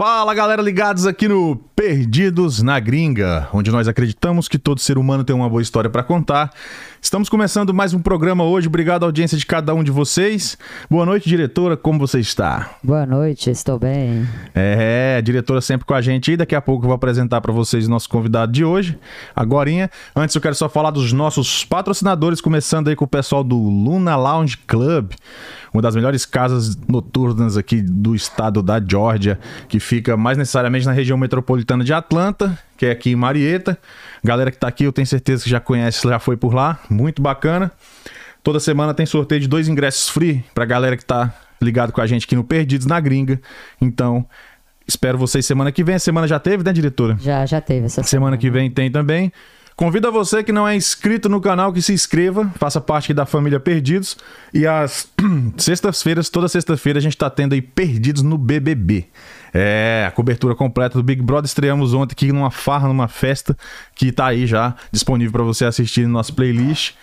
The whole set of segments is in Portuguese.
Fala galera, ligados aqui no Perdidos na Gringa, onde nós acreditamos que todo ser humano tem uma boa história para contar. Estamos começando mais um programa hoje. Obrigado à audiência de cada um de vocês. Boa noite, diretora. Como você está? Boa noite, estou bem. É, a diretora sempre com a gente aí. Daqui a pouco eu vou apresentar para vocês o nosso convidado de hoje. Agorinha. Antes eu quero só falar dos nossos patrocinadores, começando aí com o pessoal do Luna Lounge Club uma das melhores casas noturnas aqui do estado da Georgia, que fica mais necessariamente na região metropolitana de Atlanta, que é aqui em Marietta. Galera que tá aqui, eu tenho certeza que já conhece, já foi por lá, muito bacana. Toda semana tem sorteio de dois ingressos free pra galera que tá ligado com a gente aqui no Perdidos na Gringa. Então, espero vocês semana que vem. A semana já teve, né, diretora? Já, já teve essa semana. Semana que vem tem também. Convido a você que não é inscrito no canal que se inscreva, faça parte da família Perdidos. E às sextas-feiras, toda sexta-feira, a gente está tendo aí Perdidos no BBB. É, a cobertura completa do Big Brother. Estreamos ontem aqui numa farra, numa festa, que tá aí já disponível para você assistir no nosso playlist.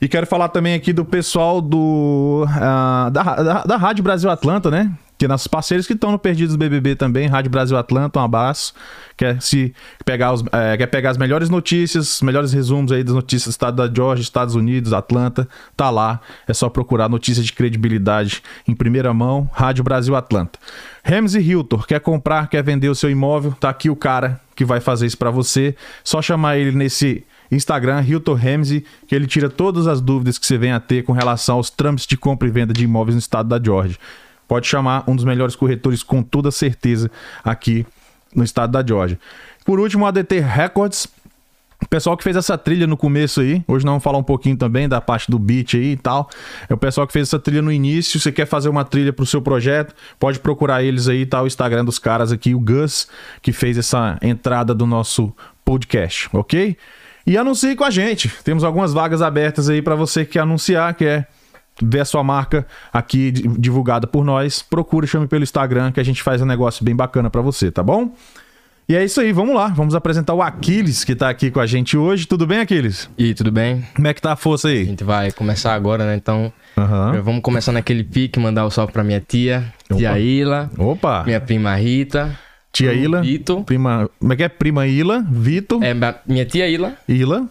E quero falar também aqui do pessoal do uh, da, da, da Rádio Brasil Atlanta, né? Que nossos parceiros que estão no Perdidos BBB também, Rádio Brasil Atlanta, um abraço. Quer se pegar os, é, quer pegar as melhores notícias, melhores resumos aí das notícias do estado da Georgia, Estados Unidos, Atlanta, tá lá. É só procurar notícias de credibilidade em primeira mão, Rádio Brasil Atlanta. Ramsey Hilton, quer comprar, quer vender o seu imóvel, tá aqui o cara que vai fazer isso para você. Só chamar ele nesse Instagram, Hilton Ramsey, que ele tira todas as dúvidas que você venha a ter com relação aos trâmites de compra e venda de imóveis no estado da Georgia. Pode chamar um dos melhores corretores com toda certeza aqui no estado da Georgia. Por último, o ADT Records. O pessoal que fez essa trilha no começo aí, hoje nós vamos falar um pouquinho também da parte do beat aí e tal. É o pessoal que fez essa trilha no início. Você quer fazer uma trilha pro seu projeto, pode procurar eles aí, tá? O Instagram dos caras aqui, o Gus, que fez essa entrada do nosso podcast, ok? E anuncie com a gente. Temos algumas vagas abertas aí para você que anunciar, que é ver a sua marca aqui divulgada por nós, procure, chame pelo Instagram que a gente faz um negócio bem bacana para você, tá bom? E é isso aí, vamos lá. Vamos apresentar o Aquiles, que tá aqui com a gente hoje. Tudo bem, Aquiles? E tudo bem? Como é que tá a força aí? A gente vai começar agora, né? Então, uhum. vamos começar naquele pique, mandar o um salve pra minha tia, Opa. tia Ila. Opa! Minha prima Rita. Tia Ila. Vitor. Prima. Como é que é? Prima Ila, Vitor. É, minha tia Ila. Ila.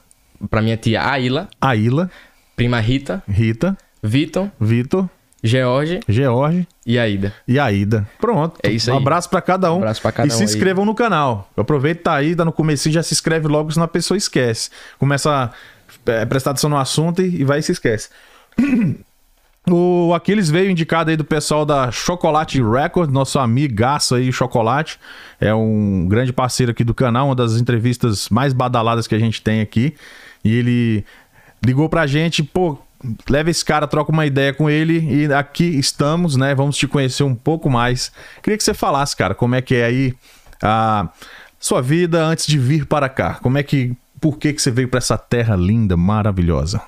Pra minha tia Aila. Aila. Prima Rita. Rita. Vitor. Vitor. George. George. E Aida. E Aida. Pronto. É isso aí. Um abraço para cada um. Um abraço pra cada e um. se inscrevam aí. no canal. Aproveita tá aí, tá no começo já se inscreve logo, senão a pessoa esquece. Começa a é, prestar atenção no assunto e, e vai e se esquece. O Aquiles veio indicado aí do pessoal da Chocolate Record, nosso amigaço aí, Chocolate. É um grande parceiro aqui do canal, uma das entrevistas mais badaladas que a gente tem aqui. E ele ligou pra gente, pô, leva esse cara, troca uma ideia com ele e aqui estamos, né? Vamos te conhecer um pouco mais. Queria que você falasse, cara, como é que é aí a sua vida antes de vir para cá. Como é que, por que que você veio para essa terra linda, maravilhosa?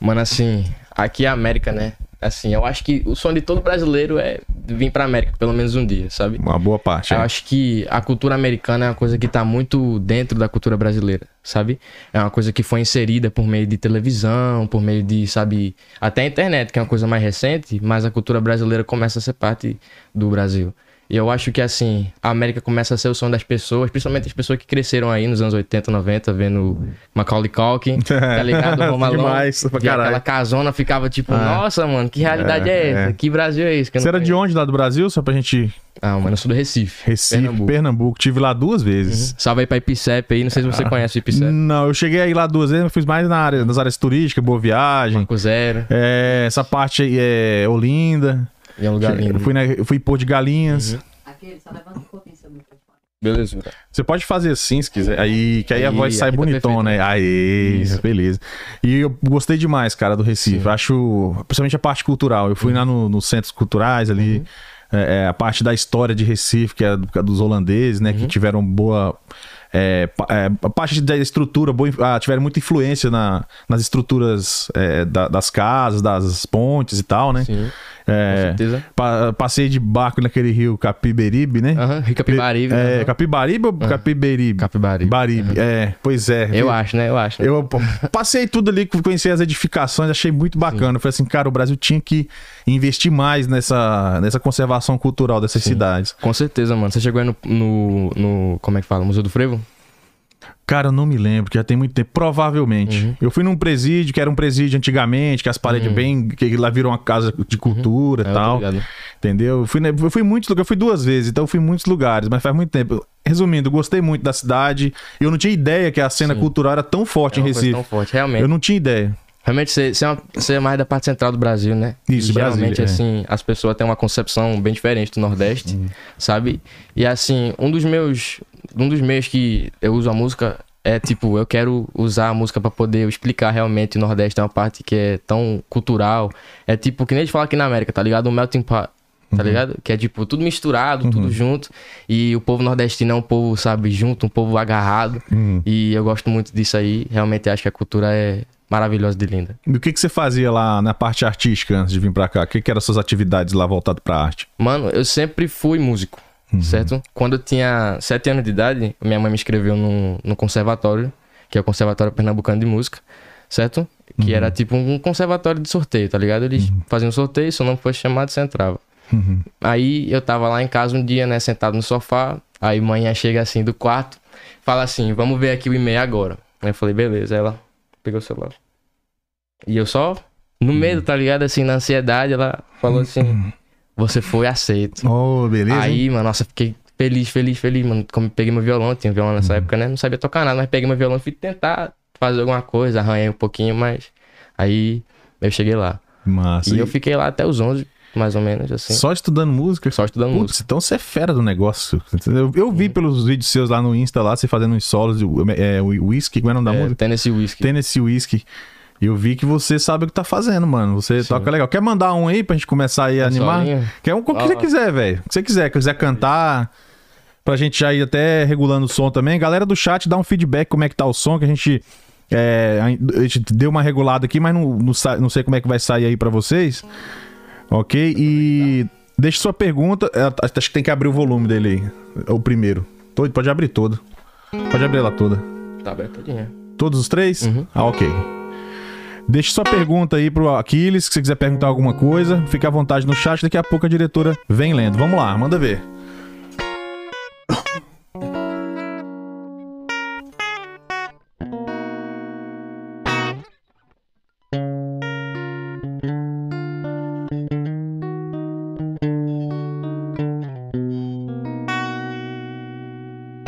Mano, assim, aqui é a América, né? Assim, eu acho que o sonho de todo brasileiro é vir pra América pelo menos um dia, sabe? Uma boa parte. Eu é. acho que a cultura americana é uma coisa que tá muito dentro da cultura brasileira, sabe? É uma coisa que foi inserida por meio de televisão, por meio de, sabe, até a internet, que é uma coisa mais recente, mas a cultura brasileira começa a ser parte do Brasil. E eu acho que, assim, a América começa a ser o sonho das pessoas, principalmente as pessoas que cresceram aí nos anos 80, 90, vendo Macaulay Culkin, tá ligado? Home Demais, pra aquela casona ficava tipo, ah. nossa, mano, que realidade é, é essa? É. Que Brasil é esse? Você era de onde lá do Brasil? Só pra gente... Ah, mano, eu sou do Recife. Recife, Pernambuco. Pernambuco. Tive lá duas vezes. Uhum. Salve aí pra Ipicep aí, não sei se você ah. conhece o Ipicep. Não, eu cheguei aí lá duas vezes, mas fiz mais na área, nas áreas turísticas, Boa Viagem. Marco Zero. É, essa parte aí é Olinda. E é um lugar lindo. Eu fui, eu fui Pôr de Galinhas. Uhum aquele, só levanta um pouquinho seu microfone. Beleza. Você pode fazer assim se quiser. Aí, que aí, a voz sai tá bonitona, né? Aí, Isso. beleza. E eu gostei demais, cara, do Recife. Sim. Acho, principalmente a parte cultural. Eu fui uhum. lá nos no centros culturais ali. Uhum. É, é, a parte da história de Recife, que é dos holandeses, né? Uhum. Que tiveram boa. É, é, a parte da estrutura, boa, ah, tiveram muita influência na, nas estruturas é, da, das casas, das pontes e tal, né? Sim. É, certeza. pa- passei de barco naquele rio Capiberibe, né? Rio Capibaribe. É, aham. Capibaribe ou Capiberibe? Capibaribe. Baribe, é, pois é. Eu acho, né? Eu acho. né? Eu passei tudo ali, conheci as edificações, achei muito bacana. Eu falei assim, cara, o Brasil tinha que investir mais nessa, nessa conservação cultural dessas cidades. Com certeza, mano. Você chegou aí no, no, no- Como é que fala? Museu do Frevo? Cara, eu não me lembro, que já tem muito tempo. Provavelmente. Uhum. Eu fui num presídio, que era um presídio antigamente, que as paredes bem. que lá virou uma casa de cultura É, e tô tal. ligado. Entendeu? Eu fui, eu fui em muitos lugares, eu fui duas vezes, então eu fui em muitos lugares, mas faz muito tempo. Resumindo, gostei muito da cidade. Eu não tinha ideia que a cena Sim. cultural era tão forte É em Recife. tão forte, realmente. Eu não tinha ideia. Realmente, você, você, é uma- você é mais da parte central do Brasil, né? Isso, e geralmente, Brasília, é. assim, as pessoas têm uma concepção bem diferente do Nordeste, Uhum. sabe? E, assim, um dos meus... Um dos meios que eu uso a música é, tipo, eu quero usar a música pra poder explicar realmente o Nordeste é uma parte que é tão cultural. É, tipo, que nem a gente fala aqui na América, tá ligado? Um melting pot. Tá ligado? Que é tipo tudo misturado, tudo junto. E o povo nordestino é um povo, sabe, junto, um povo agarrado. Hum. E eu gosto muito disso aí. Realmente acho que a cultura é maravilhosa de linda. E o que, que você fazia lá na parte artística antes de vir pra cá? O que, que eram suas atividades lá voltadas pra arte? Mano, eu sempre fui músico, certo? Quando eu tinha sete anos de idade, minha mãe me inscreveu no, no conservatório, que é o Conservatório Pernambucano de Música, certo? Que era tipo um conservatório de sorteio, tá ligado? Eles faziam um sorteio, se o nome fosse chamado, você entrava. Aí eu tava lá em casa um dia, né, sentado no sofá, aí manhã chega assim do quarto, fala assim, vamos ver aqui o e-mail agora. Aí eu falei, beleza, ela pegou o celular. E eu só, no medo, tá ligado? Assim, na ansiedade, ela falou assim, você foi aceito. Oh, beleza? Aí, mano, nossa, fiquei feliz, feliz, feliz, mano. Como peguei meu violão, tinha violão nessa época, né? Não sabia tocar nada, mas peguei meu violão e fui tentar fazer alguma coisa, arranhei um pouquinho, mas aí eu cheguei lá. Massa. E eu fiquei lá até os 11, mais ou menos, assim, só, Só estudando música? estudando Putz, música. então você é fera do negócio. Eu, eu vi pelos vídeos seus lá no Insta, lá, você fazendo uns solos de é, whisky, como é o nome da É, música? Tennessee Whiskey. Tennessee Whiskey. Eu vi que você sabe o que tá fazendo, mano. Você Sim. toca legal. Quer mandar um aí pra gente começar aí a animar? solinho? Quer um o que você Ah. quiser, velho. O que você quiser. Quiser cantar, pra gente já ir até regulando o som também. Galera do chat, dá um feedback como é que tá o som, que a gente, é, a gente deu uma regulada aqui, mas não, não, não sei como é que vai sair aí pra vocês. Ok? E deixe sua pergunta. É, Acho que tem que abrir o volume dele aí. É O primeiro. Pode abrir todo. Pode abrir ela toda. Tá abertadinha. Todos os três? Uhum. Ah, ok. Deixe sua pergunta aí pro Aquiles, se você quiser perguntar alguma coisa, fique à vontade no chat, daqui a pouco a diretora vem lendo. Vamos lá, manda ver.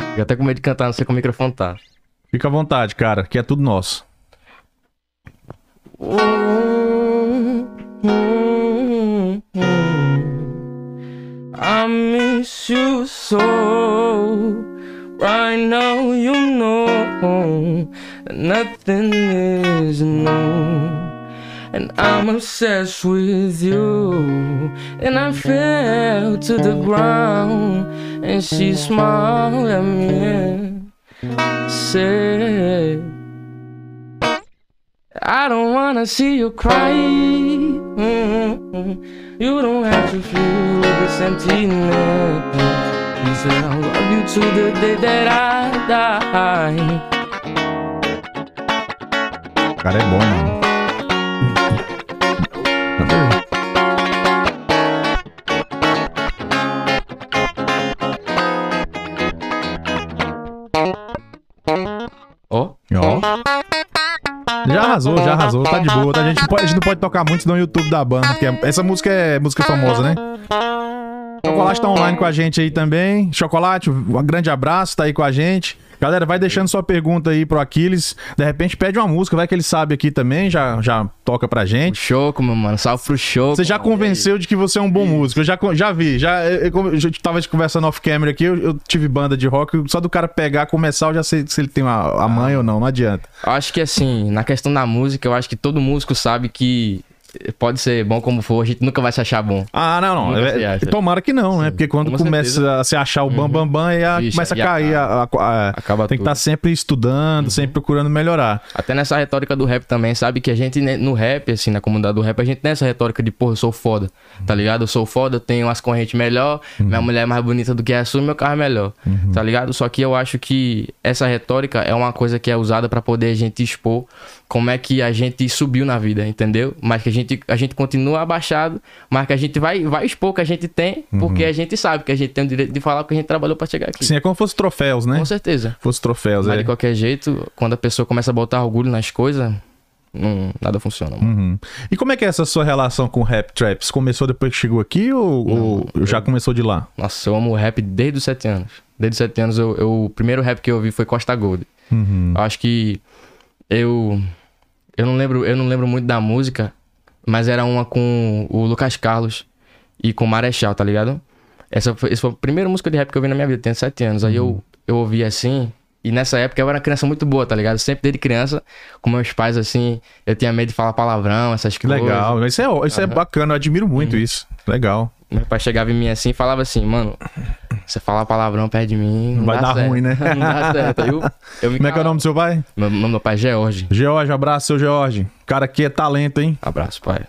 Fiquei até com medo de cantar, não sei como o microfone tá. Fica à vontade, cara, que é tudo nosso. I miss you so. Right now, you know that nothing is new. And I'm obsessed with you. And I fell to the ground. And she smiled at me and said, I don't wanna see you cry. Mm-mm. You don't have to feel this emptiness. He said, I'll love you to the day that I die. Cara é bom, mano. Já arrasou, já arrasou, tá de boa. Tá? A, gente pode, a gente não pode tocar muito senão o YouTube da banda, porque essa música é música famosa, né? Chocolate tá online com a gente aí também. Chocolate, um grande abraço, tá aí com a gente. Galera, vai deixando sua pergunta aí pro Aquiles. De repente pede uma música, vai que ele sabe aqui também, já, já toca pra o gente. Choco, meu mano. Salve pro Choco. Você já mano. convenceu de que você é um bom músico. Eu já, já vi. Já, eu, eu, eu tava conversando off-camera aqui, eu, eu tive banda de rock. Só do cara pegar, começar, eu já sei se ele tem a, a mãe ou não. Não adianta. Eu acho que assim, na questão da música, eu acho que todo músico sabe que pode ser bom como for, a gente nunca vai se achar bom. Ah, não, não. É- tomara que não, né? Porque quando com começa certeza. Uhum. a se achar o bam bam bam, aí a- começa a cair. A, a- Acaba tem que tudo. Uhum. estar sempre estudando, sempre procurando melhorar. Até nessa retórica do rap também, sabe? Que a gente, né, no rap, assim, na comunidade do rap, a gente tem essa retórica de, porra, eu sou foda, tá ligado? Eu sou foda, eu tenho as correntes melhor, minha mulher é mais bonita do que a sua e meu carro é melhor, tá ligado? Só que eu acho que essa retórica é uma coisa que é usada pra poder a gente expor como é que a gente subiu na vida, entendeu? Mas que a gente, a gente continua abaixado, mas que a gente vai, vai expor o que a gente tem, porque a gente sabe que a gente tem o direito de falar porque a gente trabalhou pra chegar aqui. Sim, é como se fosse troféus, né? Com certeza. Fosse troféus, Mas é. de qualquer jeito, quando a pessoa começa a botar orgulho nas coisas, não, nada funciona. mano. Uhum. E como é que é essa sua relação com o rap traps? Começou depois que chegou aqui ou, ou já começou de lá? Nossa, eu amo rap desde os 7 anos. Desde os 7 anos, eu, eu- o primeiro rap que eu ouvi foi Costa Gold. Uhum. Eu acho que eu. Eu não lembro, eu não lembro muito da música, mas era uma com o Lucas Carlos e com o Marechal, tá ligado? Essa foi, essa foi a primeira música de rap que eu vi na minha vida, tenho 7 anos. Aí eu, eu ouvi assim, e nessa época eu era uma criança muito boa, tá ligado? Sempre desde criança, com meus pais assim, eu tinha medo de falar palavrão, essas coisas. legal. Isso é, isso é bacana, eu admiro muito Uhum. isso. Legal. Meu pai chegava em mim assim e falava assim, mano, você falar palavrão perto de mim. Não Vai dar certo. ruim, né? não dá certo. Eu, eu Como é que é o nome do seu pai? Meu, meu pai é George. George, abraço, seu George. Cara aqui é talento, hein? Abraço, pai.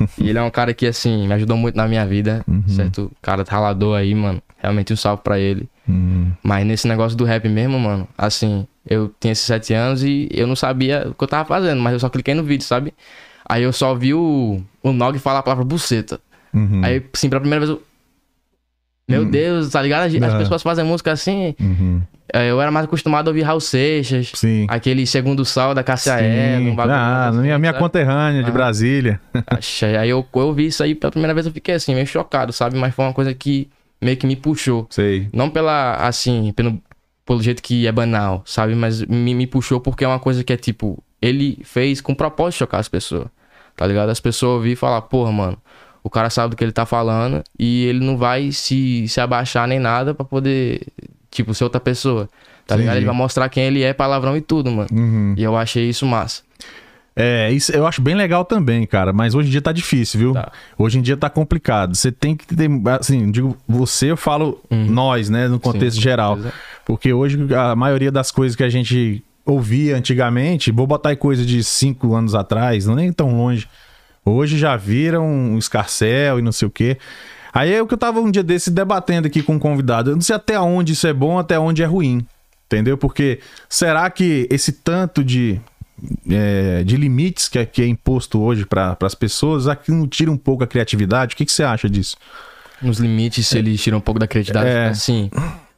E ele é um cara que, assim, me ajudou muito na minha vida, Uhum. certo? Cara ralador aí, mano. Realmente um salve pra ele. Uhum. Mas nesse negócio do rap mesmo, mano, assim, eu tinha esses sete anos e eu não sabia o que eu tava fazendo, mas eu só cliquei no vídeo, sabe? Aí eu só vi o, o Nog falar a palavra buceta. Uhum. Aí, assim, pela primeira vez eu. Meu Deus, tá ligado? As, as Ah. pessoas fazem música assim. Uhum. é, Eu era mais acostumado a ouvir Raul Seixas, Sim. aquele segundo sal da Cássia um bagulho Ah, assim, minha, minha sabe? conterrânea de Ah. Brasília. Achei. Aí eu, eu vi isso aí pela primeira vez, eu fiquei assim, meio chocado, sabe? Mas foi uma coisa que meio que me puxou. Sei. Não pela, assim, pelo, pelo jeito que é banal, sabe? Mas me, me puxou porque é uma coisa que é tipo, ele fez com propósito de chocar as pessoas, tá ligado? As pessoas ouvir e falar, porra, mano, o cara sabe do que ele tá falando e ele não vai se, se abaixar nem nada pra poder, tipo, ser outra pessoa, tá ligado? Ele vai mostrar quem ele é, palavrão e tudo, mano. Uhum. E eu achei isso massa. É, isso eu acho bem legal também, cara. Mas hoje em dia tá difícil, viu? Tá. Hoje em dia tá complicado. Você tem que ter. Assim, digo, você, eu falo nós, né? No contexto Uhum. Sim, geral. certeza. Porque hoje a maioria das coisas que a gente ouvia antigamente, vou botar aí coisa de cinco anos atrás, não nem tão longe. Hoje já viram um escarcel e não sei o quê. Aí é o que eu tava um dia desse debatendo aqui com um convidado. Eu não sei até onde isso é bom, até onde é ruim. Entendeu? Porque será que esse tanto de, é, de limites que é, que é imposto hoje para as pessoas, aqui não tira um pouco a criatividade? O que, que você acha disso? Nos limites, se eles tiram um pouco da criatividade. É. Assim,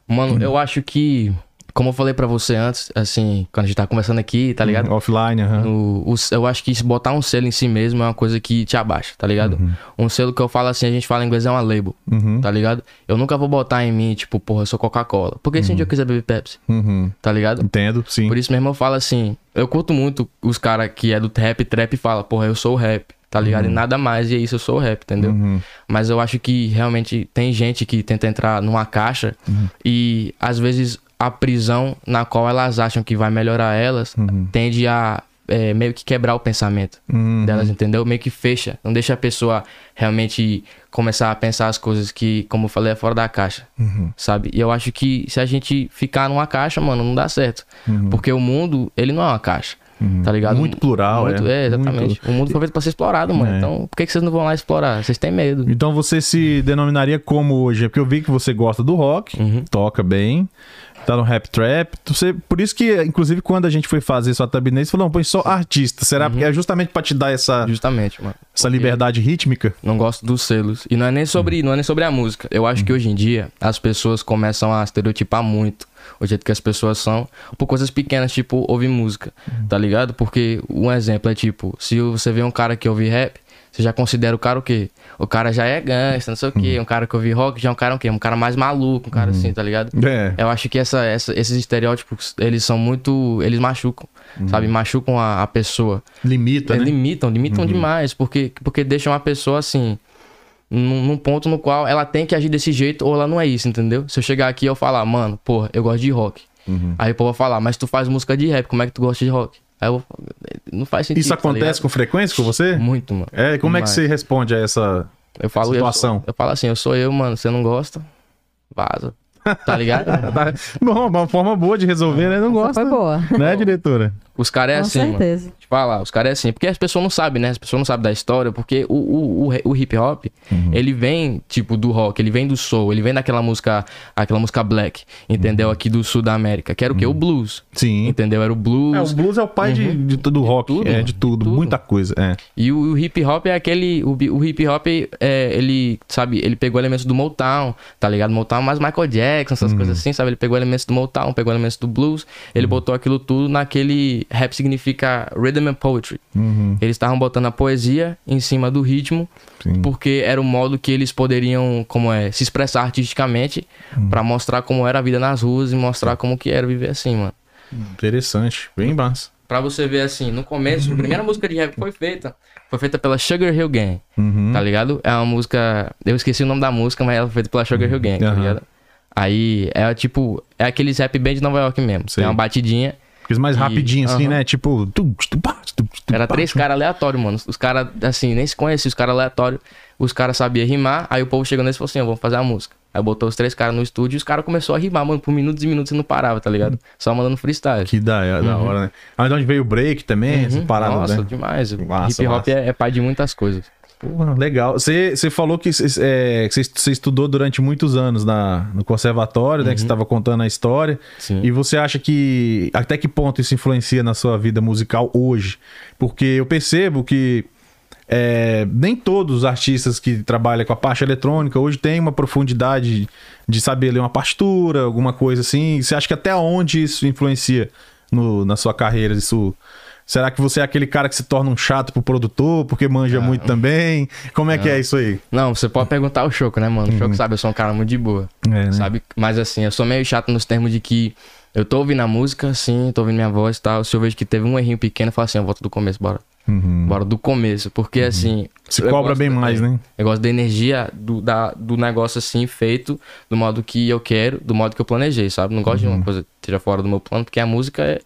mano, eu acho que, como eu falei pra você antes, assim, quando a gente tá conversando aqui, tá ligado? Offline, aham. O- eu acho que botar um selo em si mesmo é uma coisa que te abaixa, tá ligado? Um selo que eu falo assim, a gente fala em inglês é uma label, Uhum. tá ligado? Eu nunca vou botar em mim, tipo, porra, eu sou Coca-Cola. Porque se um dia eu quiser beber Pepsi, Uhum. tá ligado? Entendo, sim. Por isso mesmo eu falo assim, eu curto muito os caras que é do rap, trap e fala, porra, eu sou o rap, tá ligado? E nada mais, e é isso, eu sou o rap, entendeu? Uhum. Mas eu acho que realmente tem gente que tenta entrar numa caixa e às vezes a prisão na qual elas acham que vai melhorar elas tende a é, meio que quebrar o pensamento Uhum. delas, entendeu? Meio que fecha, não deixa a pessoa realmente começar a pensar as coisas que, como eu falei, é fora da caixa, Uhum. sabe? E eu acho que se a gente ficar numa caixa, mano, não dá certo. Porque o mundo, ele não é uma caixa. Tá ligado? Uhum. Muito plural, Muito- é. é. exatamente. Muito- O mundo foi feito pra ser explorado, mano. É. Então, por que, que vocês não vão lá explorar? Vocês têm medo. Então você se denominaria como hoje? É Porque eu vi que você gosta do rock, Uhum. toca bem, tá no rap trap. Você, por isso que, inclusive, quando a gente foi fazer sua thumbnail, você falou, não, põe só artista. Será Uhum. porque é justamente pra te dar essa, Justamente, mano. essa liberdade rítmica? Não gosto dos selos. E não é nem sobre, não é nem sobre a música. Eu acho que hoje em dia as pessoas começam a estereotipar muito o jeito que as pessoas são por coisas pequenas, tipo ouvir música, tá ligado? Porque um exemplo é tipo, se você vê um cara que ouve rap, você já considera o cara o quê? O cara já é gangsta, não sei o quê. Um cara que ouve rock já é um cara o quê? Um cara mais maluco, um cara assim, tá ligado? É. Eu acho que essa, essa- esses estereótipos, eles são muito. Eles machucam, sabe? Machucam a, a pessoa. Limita, Eles né? limitam, limitam demais, porque, porque deixam a pessoa assim, num, num ponto no qual ela tem que agir desse jeito ou ela não é isso, entendeu? Se eu chegar aqui e eu falar, mano, porra, eu gosto de rock. Uhum. Aí o povo vai falar, mas tu faz música de rap, como é que tu gosta de rock? Aí eu, não faz sentido. Isso tá acontece ligado? com frequência com você? Muito, mano. É, como é que Demais. você responde a essa. Eu falo, eu, Situação. sou- eu falo assim, eu sou eu, mano. Você não gosta? Vaza. Tá ligado? Bom, uma forma boa de resolver, né? Não Essa gosta. foi boa. Né, diretora? Os caras é Com assim, mano. certeza. Te falar, os caras é assim. Porque as pessoas não sabem, né? As pessoas não sabem da história. Porque o, o, o, o hip hop, Uhum. ele vem, tipo, do rock, ele vem do soul, ele vem daquela música, aquela música black, entendeu? Uhum. Aqui do sul da América. Que era o quê? O blues. Sim. Entendeu? Era o blues. É, o blues é o pai de, de todo rock. tudo, é, mano. de tudo, Tudo. muita coisa. É. E o, o hip hop é aquele. O, o hip hop, é, ele, sabe, ele pegou elementos do Motown, tá ligado? Motown mais Michael Jackson, essas coisas assim, sabe? Ele pegou elementos do Motown, pegou elementos do blues, ele botou aquilo tudo naquele. Rap significa rhythm and poetry. Uhum. Eles estavam botando a poesia em cima do ritmo, Sim. porque era o modo que eles poderiam, como é, se expressar artisticamente pra mostrar como era a vida nas ruas e mostrar como que era viver assim, mano. Interessante. Bem massa. Pra você ver assim, no começo, a primeira música de rap foi feita, foi feita pela Sugar Hill Gang, Uhum. tá ligado? É uma música, eu esqueci o nome da música, mas ela foi feita pela Sugar Hill Gang, tá Aham. ligado? Aí é tipo, é aqueles rap band de Nova York mesmo. Sei. Tem uma batidinha, Fiz mais E- rapidinho, assim, né? Tipo. pá, era três caras aleatórios, mano. Os caras, assim, nem se conheciam, os caras aleatórios. Os caras sabiam rimar, aí o povo chegou nesse e falou assim: ó, vamos fazer a música. Aí botou os três caras no estúdio e os caras começaram a rimar, mano, por minutos e minutos e não parava, tá ligado? Só mandando freestyle. Que da, é, da hora, né? Aí de onde veio o break também, essa Uhum. parada, Nossa, né? demais. Massa, Hip hop é, é pai de muitas coisas. Porra, legal. Você falou que cê- é, que você você estudou durante muitos anos na, no conservatório, né? Que você estava contando a história. Uhum. Sim. E você acha que. Até que ponto isso influencia na sua vida musical hoje? Porque eu percebo que. é, nem todos os artistas que trabalham com a parte eletrônica hoje têm uma profundidade de saber ler uma partitura, alguma coisa assim. Você acha que até onde isso influencia no- na sua carreira? Isso Será que você é aquele cara que se torna um chato pro produtor porque manja muito também? Como é que é isso aí? Não, você pode perguntar ao Choco, né, mano? O Choco sabe, eu sou um cara muito de boa. É, né? Sabe? Mas assim, eu sou meio chato nos termos de que eu tô ouvindo a música, sim, tô ouvindo minha voz e tal. Se eu vejo que teve um errinho pequeno, eu falo assim, eu volto do começo, bora. Uhum. Bora do começo. Porque assim. Se cobra bem da- mais, né? Eu gosto da energia do, da, do negócio assim, feito do modo que eu quero, do modo que eu planejei, sabe? Não gosto de Uhum. uma coisa que esteja fora do meu plano, porque a música, é,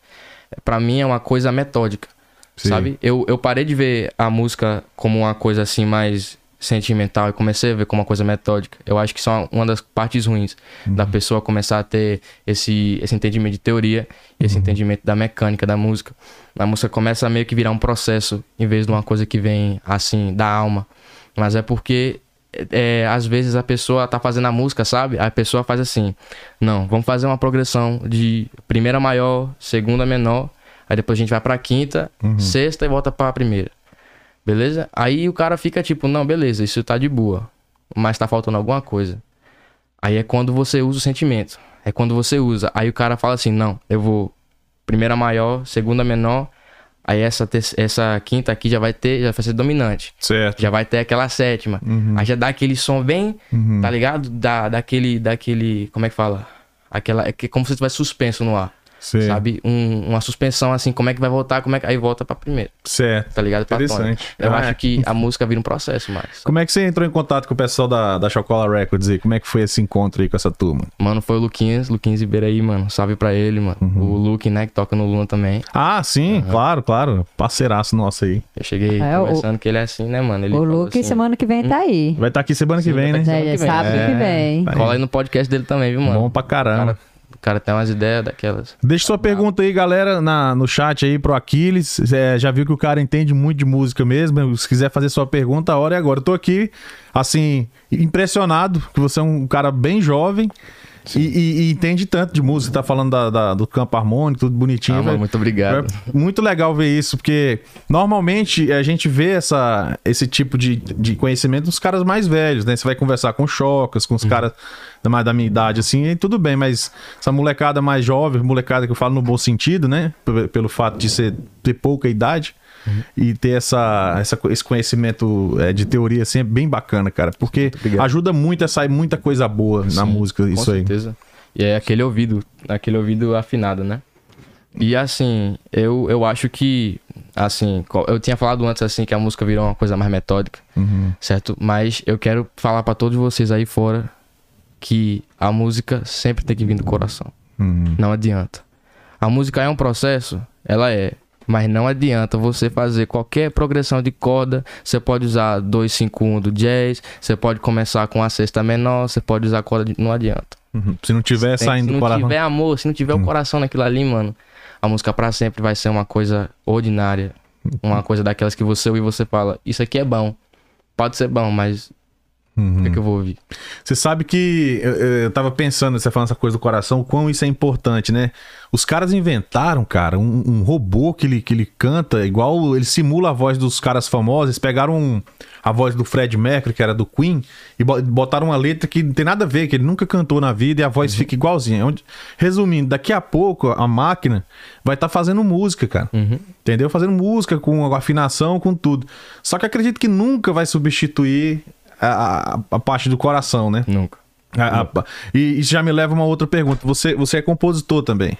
é, pra mim, é uma coisa metódica. Sim. Sabe? Eu, eu parei de ver a música como uma coisa assim mais sentimental e comecei a ver como uma coisa metódica. Eu acho que isso é uma das partes ruins Uhum. da pessoa começar a ter esse, esse entendimento de teoria, Uhum. esse entendimento da mecânica da música. A música começa a meio que virar um processo em vez de uma coisa que vem assim da alma. Mas é porque é, às vezes a pessoa tá fazendo a música, sabe? A pessoa faz assim: não, vamos fazer uma progressão de primeira maior, segunda menor, aí depois a gente vai pra quinta, sexta e volta pra primeira. Beleza? Aí o cara fica tipo: não, beleza, isso tá de boa, mas tá faltando alguma coisa. Aí é quando você usa o sentimento. É quando você usa. Aí o cara fala assim: não, eu vou primeira maior, segunda menor. Aí essa, essa quinta aqui já vai ter, já vai ser dominante. Certo. Já vai ter aquela sétima. Aí já dá aquele som bem, tá ligado? Da, daquele, daquele, como é que fala? Aquela, é que- como se tivesse suspenso no ar. Sei. Sabe? Um- uma suspensão assim, como é que vai voltar, como é que... Aí volta pra primeira, Certo. tá ligado? Pra tônica. Interessante. Eu Ah, acho é. que a música vira um processo mais. Como é que você entrou em contato com o pessoal da, da Chocola Records aí? Como é que foi esse encontro aí com essa turma? Mano, foi o Luquinhas, Luquinhas Ribeiro aí, mano. Salve pra ele, mano. Uhum. O Luke, né, que toca no Luna também. Ah, sim, claro, claro. Parceiraço nosso aí. Eu cheguei É, o- conversando que ele é assim, né, mano? Ele o Luke assim, semana que vem tá aí. Vai estar aqui semana que Sim, vem, vai né? tá É, que vem. sábado É. que vem. Vai. Cola aí no podcast dele também, viu, mano? Bom pra O caramba. cara, o cara tem umas ideias daquelas. Deixa sua pergunta aí, galera, na, no chat aí pro Aquiles. É, já viu que o cara entende muito de música mesmo. Se quiser fazer sua pergunta, a hora é agora. Eu tô aqui, assim, impressionado que você é um cara bem jovem e, e- e entende tanto de música. Tá falando da- da- do campo harmônico, tudo bonitinho. Ah, muito obrigado. É muito legal ver isso, porque normalmente a gente vê essa, esse tipo de, de conhecimento nos caras mais velhos, né? Você vai conversar com chocas, com os caras da, mais da minha idade, assim, e tudo bem, mas essa molecada mais jovem, molecada que eu falo no bom sentido, né? P- Pelo fato de ser, ter pouca idade. E ter essa, essa, esse conhecimento é, de teoria assim é bem bacana, cara. Porque obrigado. ajuda muito a sair muita coisa boa na Sim, música, isso com aí. certeza. E é aquele ouvido, aquele ouvido afinado, né? E assim, eu, eu acho que, assim, eu tinha falado antes assim que a música virou uma coisa mais metódica, Uhum. certo? Mas eu quero falar pra todos vocês aí fora que a música sempre tem que vir do coração. Uhum. Não adianta. A música é um processo, ela é. Mas não adianta você fazer qualquer progressão de corda. Você pode usar 251 do jazz, você pode começar com a sexta menor, você pode usar corda de... não adianta. Uhum. Se não tiver Tem- saindo se não tiver amor, se não tiver o coração naquilo ali, mano, a música pra sempre vai ser uma coisa ordinária. Uma coisa daquelas que você ouve e você fala, isso aqui é bom. Pode ser bom, mas Uhum. o que, que eu vou ouvir? Você sabe que eu, eu tava pensando, você falando essa coisa do coração, o quão isso é importante, né? Os caras inventaram, cara, um, um robô que ele, que ele canta, igual ele simula a voz dos caras famosos. Eles pegaram um- a voz do Fred Mercury, que era do Queen, e bo- botaram uma letra que não tem nada a ver, que ele nunca cantou na vida e a voz fica igualzinha. Onde- Resumindo, daqui a pouco a máquina vai estar fazendo música, cara. Entendeu? Fazendo música com afinação, com tudo. Só que acredito que nunca vai substituir a, a- a parte do coração, né? Nunca. A- a- e isso já me leva a uma outra pergunta. Você, você é compositor também,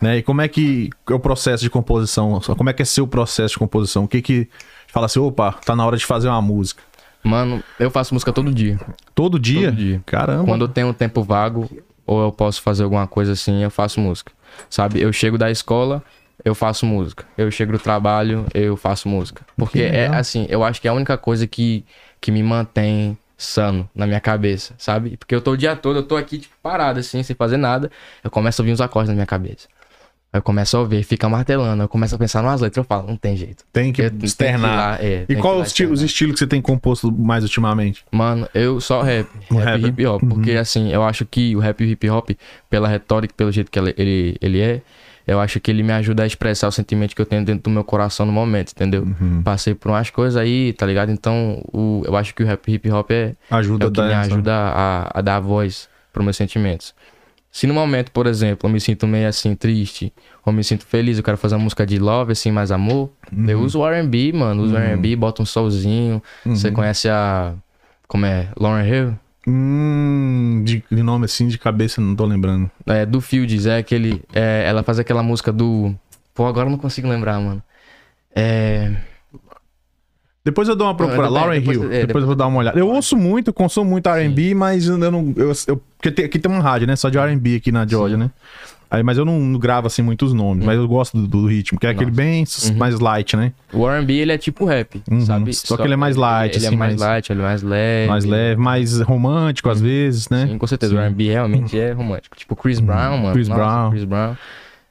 né? E como é que é o processo de composição? Como é que é seu processo de composição? O que que fala assim, opa, tá na hora de fazer uma música? Mano, eu faço música todo dia. Todo dia? Todo dia. Caramba. Quando eu tenho um tempo vago, ou eu posso fazer alguma coisa assim, eu faço música. Sabe? Eu chego da escola, eu faço música. Eu chego do trabalho, eu faço música. Porque Que é assim, eu acho que é a única coisa que, que me mantém sano na minha cabeça, sabe? Porque eu tô o dia todo, eu tô aqui, tipo, parado, assim, sem fazer nada. Eu começo a ouvir uns acordes na minha cabeça. Aí eu começo a ouvir, fica martelando, eu começo a pensar numas letras, eu falo, não tem jeito. Tem que Eu tenho que ir externar. lá, é, e tem que qual os, esti- os externar. estilos que você tem composto mais ultimamente? Mano, eu só rap. O rap e hip hop. Porque assim, eu acho que o rap e o hip hop, pela retórica, pelo jeito que ele, ele é, eu acho que ele me ajuda a expressar o sentimento que eu tenho dentro do meu coração no momento, entendeu? Passei por umas coisas aí, tá ligado? Então, o, eu acho que o rap hip hop é, Ajuda é o que a me essa- ajuda a, a dar voz pros meus sentimentos. Se no momento, por exemplo, eu me sinto meio assim, triste, ou me sinto feliz, eu quero fazer uma música de love, assim, mais amor, Uhum. eu uso o R&B, mano, uso o R&B, boto um solzinho. Uhum. Você conhece a... como é? Lauren Hill? Hum, de, de nome assim, de cabeça, não tô lembrando. É, do Fields, é aquele... é, ela faz aquela música do... Pô, agora eu não consigo lembrar, mano. É... Depois eu dou uma procurada. Lauren depois- Hill. é, depois, depois eu vou dar uma olhada. Eu ouço muito, consumo muito R&B, mas eu não... Eu, eu, porque tem, aqui tem uma rádio, né? Só de R&B aqui na Georgia, né? Aí, mas eu não, não gravo assim muitos nomes, mas eu gosto do, do ritmo, que é aquele bem s- mais light, né? O R&B, ele é tipo rap, Uhum, sabe? só que ele é mais light, Ele, assim, é mais mais- light, ele é mais leve. Mais leve, mais romântico às vezes, né? Sim, com certeza. O R&B realmente é romântico. Tipo Chris Brown, mano. Chris Nossa, Brown. Chris Brown.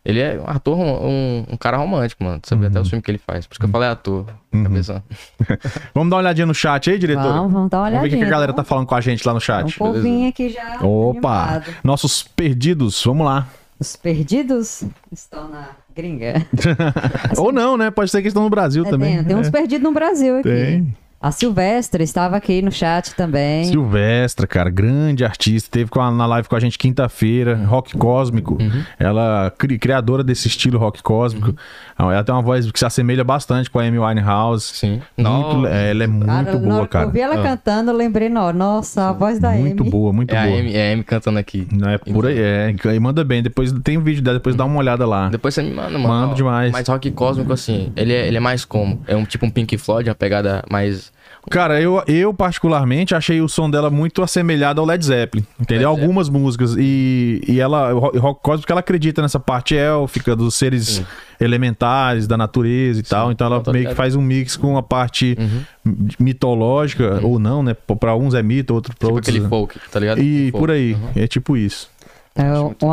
Ele é um ator, um, um cara romântico, mano. Tu sabe até os filmes que ele faz. Por isso que eu falei ator. Pensando. Vamos dar uma olhadinha no chat aí, diretor? Vamos, vamos dar uma Vamos ver o que olhadinha. a galera tá então. falando com a gente lá no Um chat. povinho aqui já. Opa! animado. Nossos perdidos, vamos lá. Os perdidos estão na gringa. Ou não, né? Pode ser que estão no Brasil É, também. tem, tem uns É. perdidos no Brasil aqui. Tem. A Silvestre estava aqui no chat também. Silvestra, cara, grande artista, teve com a- na live com a gente quinta-feira, rock cósmico. Uhum. Ela cri- criadora desse estilo rock cósmico. Uhum. Ela tem uma voz que se assemelha bastante com a Amy Winehouse. Sim. Muito, é, ela é muito Cara, boa, que eu cara. vi ela Ah. cantando, eu lembrei, não, nossa, a voz da Muito Amy. boa, muito É a, boa. Amy, é a Amy cantando aqui. Não é por aí, é. E manda bem. Depois tem um vídeo dela, depois dá uma olhada lá. Depois você me manda, mano. Mando demais. Mas rock cósmico, assim, ele é, ele é mais como? É um tipo um Pink Floyd, uma pegada mais. Cara, eu, eu particularmente achei o som dela muito assemelhado ao Led Zeppelin, entendeu? Led Zeppelin. Algumas músicas. E, e ela, o rock cósmico, ela acredita nessa parte élfica, dos seres Sim. elementares, da natureza e tal. Então ela meio que ligado. faz um mix com a parte Uhum. mitológica, ou não, né? Pra uns é mito, outro pra Tipo outros. aquele folk, tá ligado? E Folk. por aí. Uhum. É tipo isso. Então, Muito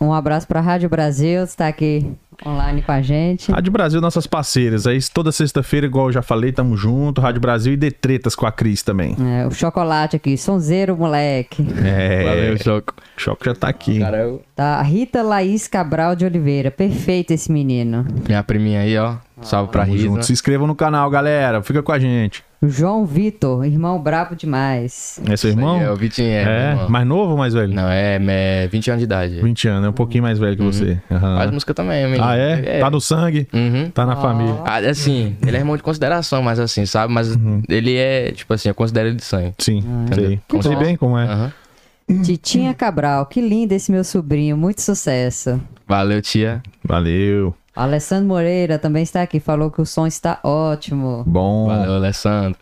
um, abraço pra Rádio Brasil, está aqui online com a gente. Rádio Brasil, nossas parceiras. Aí toda sexta-feira, igual eu já falei, tamo junto. Rádio Brasil e Detretas com a Cris também. É, o chocolate aqui, sonzeiro, moleque. É. Valeu, Choco. O choque já tá aqui. Cara, eu... Tá, Rita Laís Cabral de Oliveira. Perfeito esse menino. Minha priminha aí, ó. Salve pra Tamo Rita. junto. Se inscrevam no canal, galera. Fica com a gente. João Vitor, irmão brabo demais. É seu irmão? É, o Vitinho é. É, irmão. mais novo ou mais velho? Não, é, é 20 anos de idade. 20 anos, é um pouquinho mais velho que você. Aham. Faz música também, menino. Ah, é? Tá no sangue? Uhum. Tá na Ó. família. Ah, assim, ele é irmão de consideração, mas assim, sabe? Mas Uhum. ele é, tipo assim, eu considero ele de sangue. Sim, sei. Como Sei se- bem como é. Titinha Cabral, que lindo esse meu sobrinho, muito sucesso. Valeu, tia. Valeu. Alessandro Moreira também está aqui, falou que o som está ótimo. Bom. Valeu, Alessandro.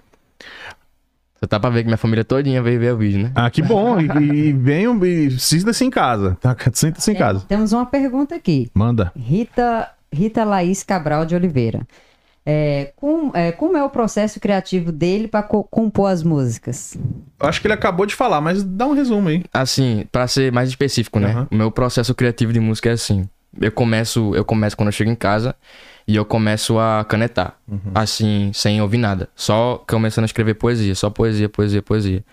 Você tá pra ver que minha família todinha veio ver o vídeo, né? Ah, que bom. E, e venham e sinta-se em casa. Tá? Sinta-se em casa. Temos uma pergunta aqui. Manda. Rita Rita Laís Cabral de Oliveira. É, com- é, como é o processo criativo dele para compor as músicas? Eu Acho que ele acabou de falar, mas dá um resumo aí. Assim, pra ser mais específico, né? Aham. O meu processo criativo de música é assim. Eu começo, eu começo quando eu chego em casa e eu começo a canetar. Assim, sem ouvir nada. Só começando a escrever poesia. Só poesia, poesia, poesia.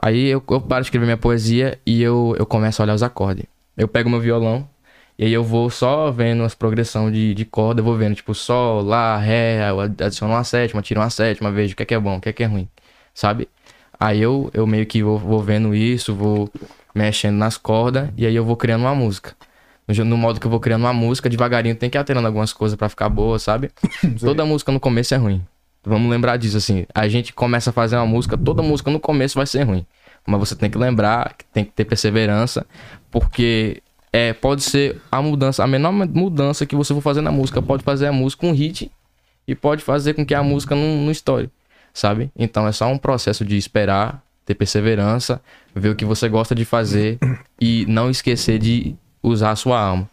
Aí eu, eu paro de escrever minha poesia e eu, eu começo a olhar os acordes. Eu pego meu violão e aí eu vou só vendo as progressões de, de corda. Eu vou vendo, tipo, sol, lá, ré. Eu adiciono uma sétima, tiro uma sétima, vejo o que é que é bom, o que é que é ruim. Sabe? Aí eu, eu meio que vou, vou vendo isso, vou mexendo nas cordas e aí eu vou criando uma música. No, modo que eu vou criando uma música, devagarinho tem que ir alterando algumas coisas pra ficar boa, sabe? Toda música no começo é ruim. Vamos lembrar disso, assim. A gente começa a fazer uma música, toda música no começo vai ser ruim. Mas você tem que lembrar que tem que ter perseverança, porque é, pode ser a mudança, a menor mudança que você for fazer na música, pode fazer a música um hit e pode fazer com que a música não, não estoure, sabe? Então é só um processo de esperar, ter perseverança, ver o que você gosta de fazer e não esquecer de usar a sua alma.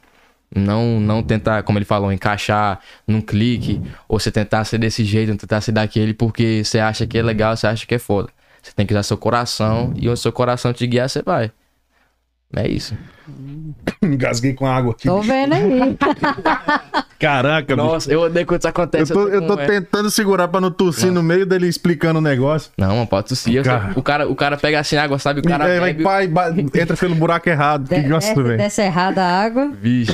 Não, não tentar, como ele falou, encaixar num clique, ou você tentar ser desse jeito, tentar ser daquele porque você acha que é legal, você acha que é foda. Você tem que usar seu coração e onde seu coração te guiar, você vai. É isso. Engasguei com água aqui. Tô vendo aí. Caraca, bicho. Nossa, eu odeio quando isso Eu acontece. tô, eu tô com- é. tentando segurar pra não tossir no meio dele explicando o negócio. Não, mano, pode tossir. Eu Cara. sei- O, cara, o cara pega assim água, sabe? O cara É, vai, bebe... pai, ba- entra pelo buraco errado. Que De- gosto, desce, velho. desce errada a água. Vixe,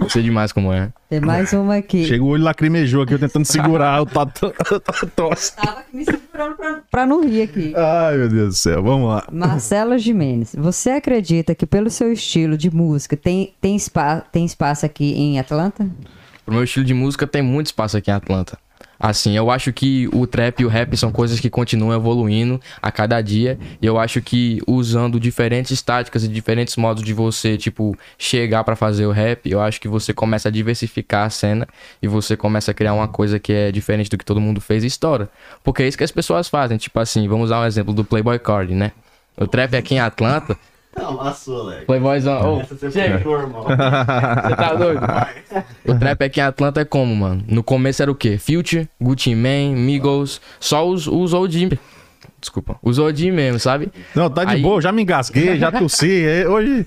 eu sei demais como é. Tem mais uma aqui. Chega o olho lacrimejou aqui, eu tentando segurar o tato- tosse. Tava aqui me segurando pra, pra não rir aqui. Ai, meu Deus do céu, vamos lá. Marcelo Jimenez, você acredita que pelo seu estilo de música tem, tem, spa, tem espaço aqui em Atlanta? Pro meu estilo de música tem muito espaço aqui em Atlanta. Assim, eu acho que o trap e o rap são coisas que continuam evoluindo a cada dia. E eu acho que usando diferentes táticas e diferentes modos de você, tipo, chegar pra fazer o rap, eu acho que você começa a diversificar a cena e você começa a criar uma coisa que é diferente do que todo mundo fez e estoura. Porque é isso que as pessoas fazem. Tipo assim, vamos usar um exemplo do Playboy Card, né? O trap aqui em Atlanta, Não, amassou, Alex. Playboyzão. Ô, você chega. irmão. Você tá doido? O trap aqui em Atlanta é como, mano? No começo era o quê? Future, Gucci Mane, Migos, só os, os OG. Desculpa. Os OG mesmo, sabe? Não, tá de Aí- boa, já me engasguei, já tossi. é, hoje.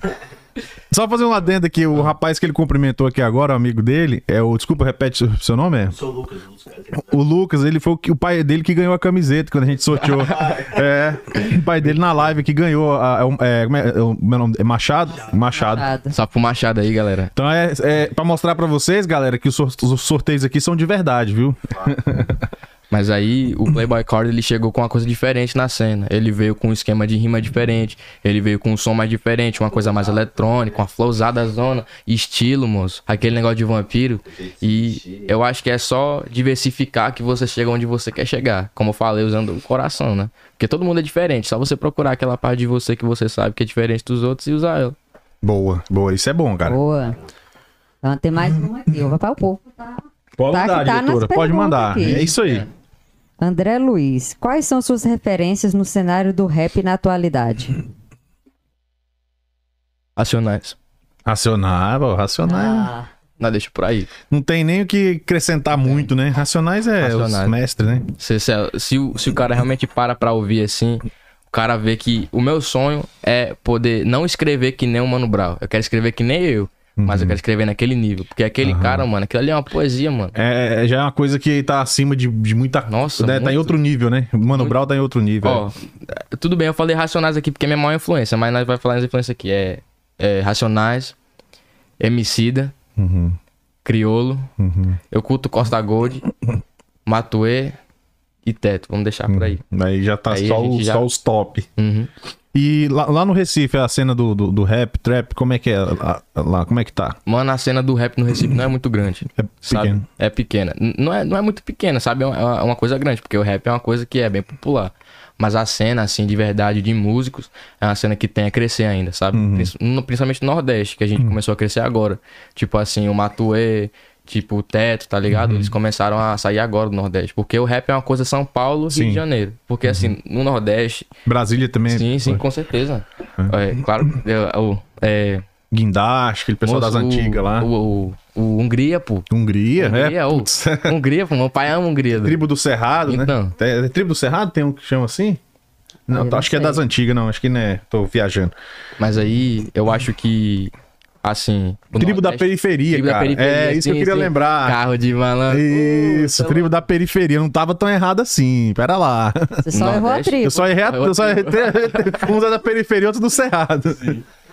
Só fazer um adendo aqui, o rapaz que ele cumprimentou aqui agora, o amigo dele, é o. Desculpa, repete seu- seu nome, é? Sou o Lucas, o Lucas. O Lucas, ele foi o, pai dele que ganhou a camiseta quando a gente sorteou. é, o pai dele na live que ganhou. A, é, um- é, como é, é o meu nome? É Machado? Machado. Nada. Só pro Machado aí, galera. Então é, é pra mostrar pra vocês, galera, que os, sor- os sorteios aqui são de verdade, viu? Mas aí o Playboy Card ele chegou com uma coisa diferente na cena. Ele veio com um esquema de rima diferente. Ele veio com um som mais diferente, uma coisa mais eletrônica, uma flowzada zona, estilo, moço. Aquele negócio de vampiro. E eu acho que é só diversificar que você chega onde você quer chegar. Como eu falei, usando o coração, né? Porque todo mundo é diferente. Só você procurar aquela parte de você que você sabe que é diferente dos outros e usar ela. Boa, boa. Isso é bom, cara. Boa. Então, tem mais uma aqui. Eu vou para o povo. Tá? Pode Tá mandar, tá. Pode mandar. aqui. É isso aí. André Luiz, quais são suas referências no cenário do rap na atualidade? Racionais. Racionais, racionais. Ah, Não, deixa por aí. Não tem nem o que acrescentar muito, né? Racionais é Racionais. os mestres, né? Se, se, se, o, se o cara realmente para pra ouvir assim, o cara vê que o meu sonho é poder não escrever que nem o Mano Brown. Eu quero escrever que nem eu, mas eu quero escrever naquele nível. Porque aquele cara, mano, aquilo ali é uma poesia, mano. É, é- já é uma coisa que tá acima de, de muita Nossa, né? Tá em muito. outro nível, né? O Mano Brown tá em outro nível. Ó, é, tudo bem, eu falei Racionais aqui porque é minha maior influência, mas nós vamos falar as influências aqui. É, é Racionais, Emicida, Uhum, Criolo, uhum. Eu Culto Costa Gold, Matuê e Teto. Vamos deixar por aí. Aí já tá Aí só, os- já- só os top. Uhum. E lá, lá no Recife, a cena do, do, do rap, trap, como é que é lá, lá? Como é que tá? Mano, a cena do rap no Recife não é muito grande. É sabe? pequeno. É pequena. Não é, não é muito pequena, sabe? É uma, é uma coisa grande, porque o rap é uma coisa que é bem popular. Mas a cena, assim, de verdade, de músicos, é uma cena que tem a crescer ainda, sabe? No- Principalmente no Nordeste, que a gente começou a crescer agora. Tipo assim, o Matuê, tipo o Teto, tá ligado? Eles começaram a sair agora do Nordeste. Porque o rap é uma coisa São Paulo, Rio Sim. de Janeiro. Porque assim, no Nordeste, Brasília também. Sim, sim, com certeza. É, claro, é, o- é, Guindaste, aquele pessoal das antigas lá. O, o, o Hungria, pô. Hungria, Hungria, é. putz. Hungria, pô. Meu pai ama Hungria. doido. tribo do Cerrado, Então. né? É, é tribo do Cerrado? Tem um que chama assim? Não, eu não acho que é das antigas, não. Acho que não é. Tô viajando. Mas aí, eu acho que, assim... o tribo da Nordeste- periferia, tribo da cara. periferia, é, isso que eu sim, queria sim. lembrar. Carro de malandro. Isso, Puta, tribo da periferia. Não tava tão errado assim. Pera lá. Você só errou a Nordeste, tribo. Eu só errei, a- eu só errei uns é da periferia, outros do Cerrado.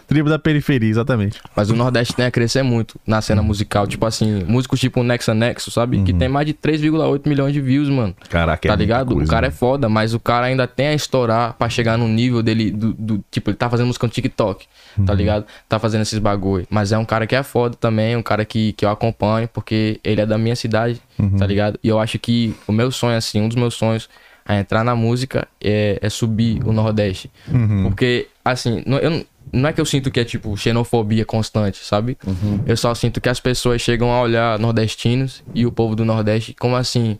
Tribo da periferia, exatamente. Mas o Nordeste tem a crescer muito na Uhum. cena musical. Tipo assim, músicos tipo Nexa Nexo, sabe? Que tem mais de 3,8 milhões de views, mano. Caraca, é tá muita ligado? coisa, o cara é mano. foda, mas o cara ainda tem a estourar pra chegar no nível dele. Do, do- tipo, ele tá fazendo música no TikTok, Uhum. tá ligado? Tá fazendo esses bagulho. Mas é um cara que é foda também, um cara que, que eu acompanho, porque ele é da minha cidade, Uhum. tá ligado? E eu acho que o meu sonho, assim, um dos meus sonhos a entrar na música é, é subir o Nordeste. Uhum. Porque, assim, eu, não- não é que eu sinto que é tipo xenofobia constante, sabe? Eu só sinto que as pessoas chegam a olhar nordestinos e o povo do Nordeste como assim,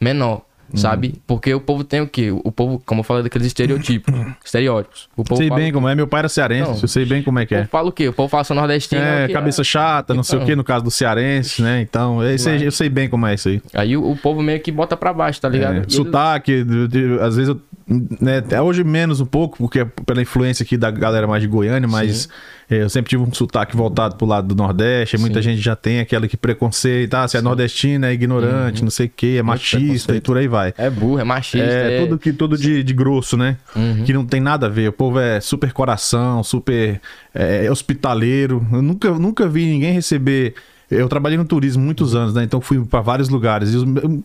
menor, sabe? Porque o povo tem o quê? O povo, como eu falei daqueles estereotipos, estereótipos. O povo Sei fala, bem como é. Meu pai era cearense, Não. eu sei bem como é que o é. povo fala o quê? O povo fala sou nordestino. É, quê? cabeça chata, não sei o Então. que, no caso do cearense, né? Então, eu sei, eu sei bem como é isso aí. Aí o, o povo meio que bota pra baixo, tá ligado? É, E ele- sotaque, de- de- às vezes eu. Né, até hoje menos um pouco, porque é pela influência aqui da galera mais de Goiânia, mas é, eu sempre tive um sotaque voltado pro lado do Nordeste. Muita Sim. gente já tem aquela que preconceito, ah, se é nordestino, é ignorante, não sei o que, é machista e por aí vai. É burro, é machista. É, é- tudo, que, tudo de, de grosso, né? Uhum. Que não tem nada a ver. O povo é super coração, super é, hospitaleiro. Eu nunca, nunca vi ninguém receber. Eu trabalhei no turismo muitos anos, né? Então fui para vários lugares. E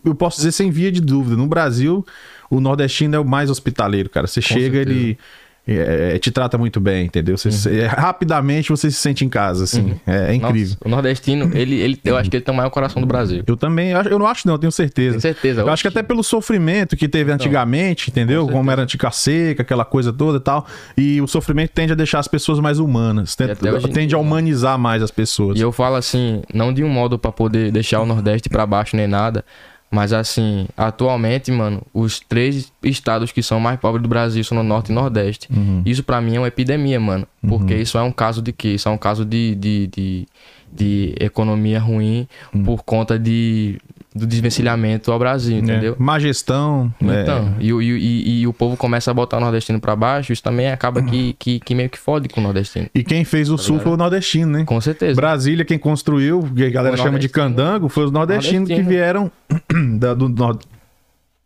eu- posso dizer sem via de dúvida: no Brasil, o nordestino é o mais hospitaleiro, cara. Você chega, certeza. ele. É, te trata muito bem, entendeu? Você, é, rapidamente você se sente em casa, assim. É, é Nossa, incrível. o nordestino, ele, ele, eu acho que ele tem o maior coração do Brasil. Eu também, eu não acho não, eu tenho certeza. Tenho certeza. Eu acho que até pelo sofrimento que teve antigamente, entendeu? com Como era antica seca, aquela coisa toda e tal. E o sofrimento tende a deixar as pessoas mais humanas. Tende, em tende a dia, humanizar mais as pessoas. E eu falo assim, não de um modo pra poder deixar o Nordeste pra baixo nem nada, mas assim, atualmente, mano, os três estados que são mais pobres do Brasil são no Norte e Nordeste. Uhum. Isso pra mim é uma epidemia, mano. Porque isso é um caso de quê? Isso é um caso de, de, de, de economia ruim Uhum. por conta de, do desvencilhamento ao Brasil, entendeu? É. Má gestão. é, Então, e, o- e, e- e o povo começa a botar o nordestino pra baixo, isso também acaba que, que, que meio que fode com o nordestino. E quem fez o sul foi o nordestino, né? Com certeza. Brasília, quem construiu, que a galera chama de candango, foi os nordestinos que Nordestino. vieram da- do, nor-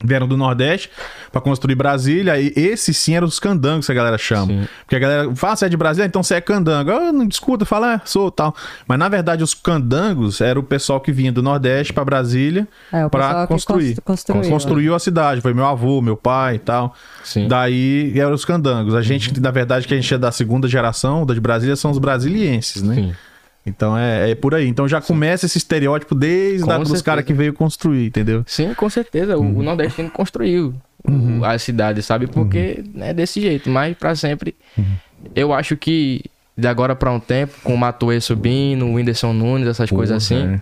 vieram do Nordeste pra construir Brasília. E esses sim eram os candangos que a galera chama. Sim. Porque a galera fala, você é de Brasília, então você é candango. Eu não discuta, fala, ah, sou tal. Mas na verdade, os candangos eram o pessoal que vinha do Nordeste pra Brasília É, que construir. cons- construiu, Construiu a cidade. Foi meu avô, meu pai e tal. Sim. Daí eram os candangos. A gente, na verdade, que a gente é da segunda geração da de Brasília, são os brasilienses, né? Sim. Então é, é por aí. Então já começa esse estereótipo desde dos certeza. caras que veio construir, entendeu? Sim, com certeza. O- O nordestino construiu o- a cidade, sabe? Porque é desse jeito. Mas pra sempre. Eu acho que de agora pra um tempo, com o Matuê subindo, o Whindersson Nunes, essas coisas assim,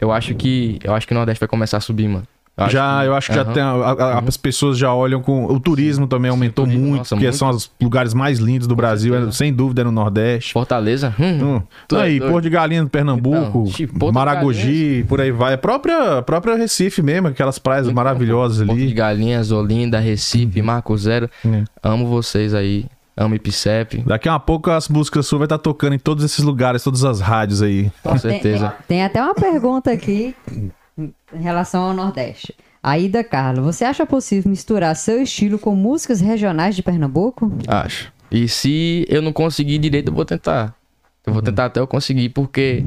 eu acho que. Eu acho que o Nordeste vai começar a subir, mano. Eu acho já, que- eu acho que já Aham. tem. a- a- as pessoas já olham com. O turismo também aumentou turismo, muito, nossa, porque muito. são os lugares mais lindos do Brasil, é, sem dúvida, é no Nordeste. Fortaleza. Hum, Hum. é aí. Porto de Galinha do Pernambuco, Então, tipo, Maragogi, por aí vai. A própria, a própria Recife mesmo, aquelas praias maravilhosas Porto de ali. Galinhas, Olinda, Recife, Marco Zero. É. Amo vocês aí. Amo Ipicep. Daqui a pouco as músicas suas vai estar tocando em todos esses lugares, todas as rádios aí. Com certeza. tem- tem até uma pergunta aqui em relação ao Nordeste. Aida Carla, você acha possível misturar seu estilo com músicas regionais de Pernambuco? Acho. E se eu não conseguir direito, eu vou tentar. Eu vou tentar até eu conseguir, porque,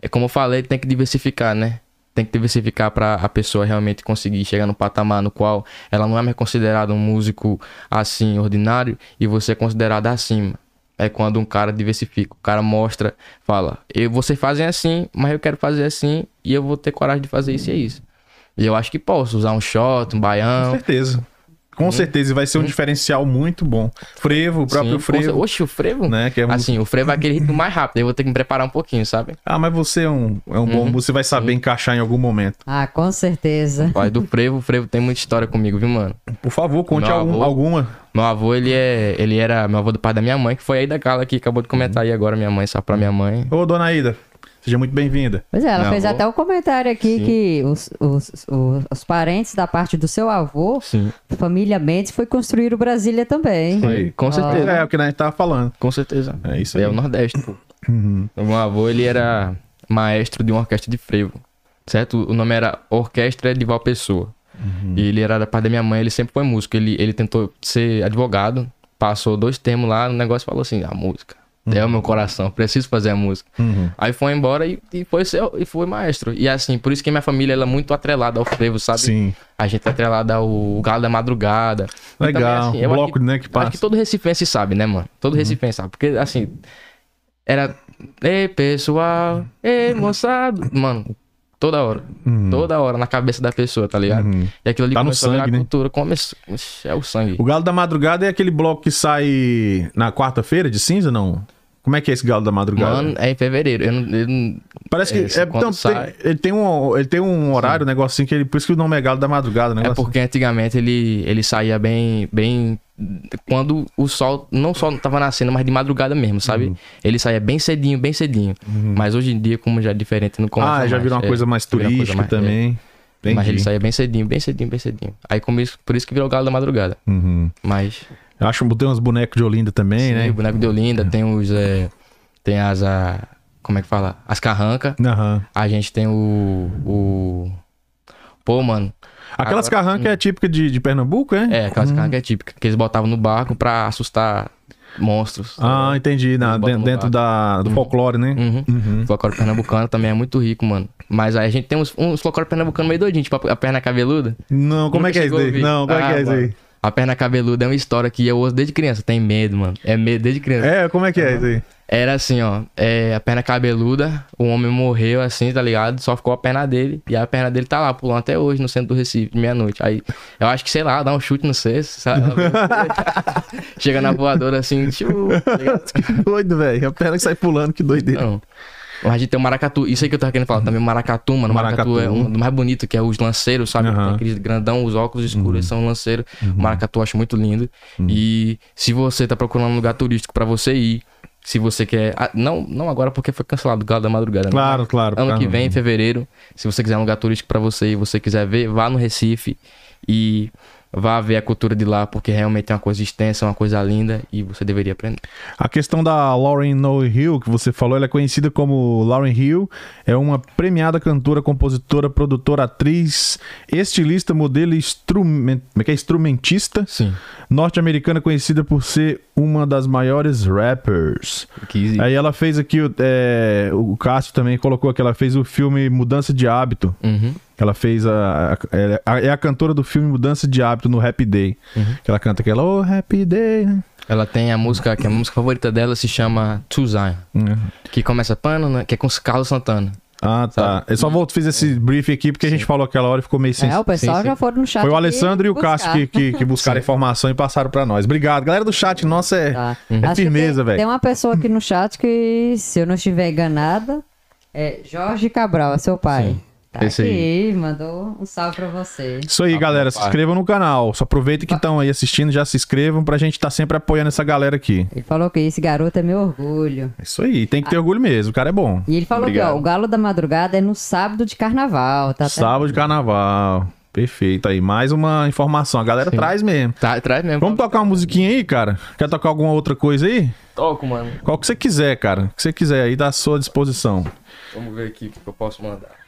é como eu falei, tem que diversificar, né? Tem que diversificar pra a pessoa realmente conseguir chegar no patamar no qual ela não é mais considerada um músico assim, ordinário, e você é considerado acima. É quando um cara diversifica. O cara mostra, fala, eu, vocês fazem assim, mas eu quero fazer assim, e eu vou ter coragem de fazer isso e é isso. E eu acho que posso usar um shot, um Com baião, certeza. Com certeza, e vai ser um diferencial muito bom. Frevo, o próprio Sim, com frevo, Oxe, o frevo? né? Que é um- Assim, o frevo é aquele ritmo mais rápido. Aí eu vou ter que me preparar um pouquinho, sabe? Ah, mas você é um, é um Uhum. bom músico, você vai saber encaixar em algum momento. Ah, com certeza. Mas do frevo, o frevo tem muita história comigo, viu, mano? Por favor, conte Meu algum- avô- alguma. Meu avô, ele é. Ele era meu avô do pai da minha mãe, que foi aí da Carla que acabou de comentar aí agora, minha mãe, só pra minha mãe. Ô, dona Ida, seja muito bem-vinda. Pois é, ela Meu fez avô. até um comentário aqui Sim. que os, os, os, os parentes da parte do seu avô, Sim. família Mendes, foi construir o Brasília também. Aí. Com certeza. É, o que a gente tava falando. Com certeza. É isso É aí. o Nordeste, pô. Uhum. O meu avô, ele era maestro de uma orquestra de frevo, certo? O nome era Orquestra de Valpessoa. Uhum. E ele era da parte da minha mãe, ele sempre foi músico. Ele, ele tentou ser advogado, passou dois termos lá no negócio e falou assim, a música. É o meu coração, preciso fazer a música. Uhum. Aí foi embora e, e foi ser, e foi maestro. E assim, por isso que minha família ela é muito atrelada ao frevo, sabe? Sim. A gente é atrelada ao Galo da Madrugada. Legal. também, assim, Bloco, acho né, que Acho passa. que todo recifense sabe, né, mano? Todo recifense sabe. Porque, assim, era... Ei, pessoal. Ei, moçada. Mano, toda hora. Toda hora na cabeça da pessoa, tá ligado? Uhum. E aquilo ali Tá no começou a virar sangue, né? cultura. Começou... É o sangue. O Galo da Madrugada é aquele bloco que sai na quarta-feira de cinza, não? Como é que é esse Galo da Madrugada? Mano, é em fevereiro. Eu não... eu não- Parece que esse é, então, sai- tem- ele, tem um, ele tem um horário, um negocinho que ele. Por isso que o nome é Galo da Madrugada, né? É porque antigamente ele, ele saía bem, bem. Quando o sol não só tava nascendo, mas de madrugada mesmo, sabe? Uhum. Ele saía bem cedinho, bem cedinho. Mas hoje em dia, como já é diferente, não começa Ah, já virou uma É, coisa mais uma coisa turística mais- também. é. Mas ele saía bem cedinho, bem cedinho, bem cedinho. Aí como isso, por isso que virou o galo da madrugada. Uhum. Mas. Eu acho que tem uns bonecos de Olinda também, sim, né? boneco de Olinda, tem os. é, tem as. a- como é que fala? As carrancas. Aham. A gente tem o. o... Pô, mano. Aquelas Agora- carrancas é típica de, de Pernambuco, é? É, aquelas carrancas é típica. Que eles botavam no barco pra assustar monstros. Ah, entendi. Na, dentro dentro da, do folclore, né? Uhum. Uhum. O folclore pernambucano também é muito rico, mano. Mas aí a gente tem uns, uns folclore pernambucano meio doidinho, tipo a, a perna cabeluda. Não, como Nunca é que é isso chegou a daí? ouvir? Não, como é que Ah, é isso mano. aí? A perna cabeluda é uma história que eu ouço desde criança. Tem medo, mano. É medo desde criança. É, como é que é isso aí? Era assim, ó. É, a perna cabeluda, o homem morreu assim, tá ligado? Só ficou a perna dele. E a perna dele tá lá, pulando até hoje no centro do Recife, de meia-noite. Aí eu acho que, sei lá, dá um chute no cesto, sabe? Chega na voadora assim, tá? Que doido, velho. A perna que sai pulando, que doideira. Não. A gente tem o maracatu. Isso aí que eu tava querendo falar. Também o maracatu, mano. O maracatu, Maracatu. é um dos mais bonitos, que é os lanceiros, sabe? Aham. Tem aqueles grandão, os óculos escuros, eles são lanceiros. O maracatu eu acho muito lindo. E se você tá procurando um lugar turístico pra você ir, se você quer. ah, não, não agora porque foi cancelado o Galo da Madrugada. né? Claro, claro. Ano que claro. vem, em fevereiro, se você quiser um lugar turístico pra você e você quiser ver, vá no Recife e vá ver a cultura de lá, porque realmente é uma coisa extensa, uma coisa linda e você deveria aprender. A questão da Lauren No Hill, que você falou, ela é conhecida como Lauren Hill, é uma premiada cantora, compositora, produtora, atriz, estilista, modelo e instrument... é que é? instrumentista Sim. norte-americana conhecida por ser uma das maiores rappers. Que... Aí ela fez aqui, o- é, o Cássio também colocou que ela fez o filme Mudança de Hábito. Uhum. Ela fez a, a- é a cantora do filme Mudança de Hábito no Happy Day. Uhum. Que ela canta aquela, oh, Happy Day, né? Ela tem a música, que a música favorita dela se chama To Zion, Uhum. que começa pano, né? Que é com Carlos Santana. Ah, tá. Sabe? Eu só vou, fiz esse brief aqui porque a gente falou aquela hora e ficou meio sem. É, o pessoal sim, sim. já foram no chat. Foi o Alessandro e o buscar. Cássio que, que, que buscaram informação e passaram pra nós. Obrigado. Galera do chat, nossa, é, Tá. é Acho que firmeza, velho. Tem uma pessoa aqui no chat que, se eu não estiver enganada, é Jorge Cabral, é seu pai. Sim, Tá esse aqui, mandou um salve pra você. Isso aí, Tá galera. bom, Se pai. inscrevam no canal. Só aproveitem que estão aí assistindo, já se inscrevam pra gente estar sempre apoiando essa galera aqui. Ele falou que esse garoto é meu orgulho. Isso aí, tem que ter orgulho mesmo. O cara é bom. E ele falou que, Obrigado. ó, o Galo da Madrugada é no sábado de carnaval, tá? Sábado de carnaval. Perfeito aí. Mais uma informação. A galera traz mesmo. Tá, traz mesmo. Vamos tocar uma musiquinha aí, cara? Quer tocar alguma outra coisa aí? Toco, mano. Qual que você quiser, cara. O que você quiser aí, tá à sua disposição. Vamos ver aqui o que eu posso mandar.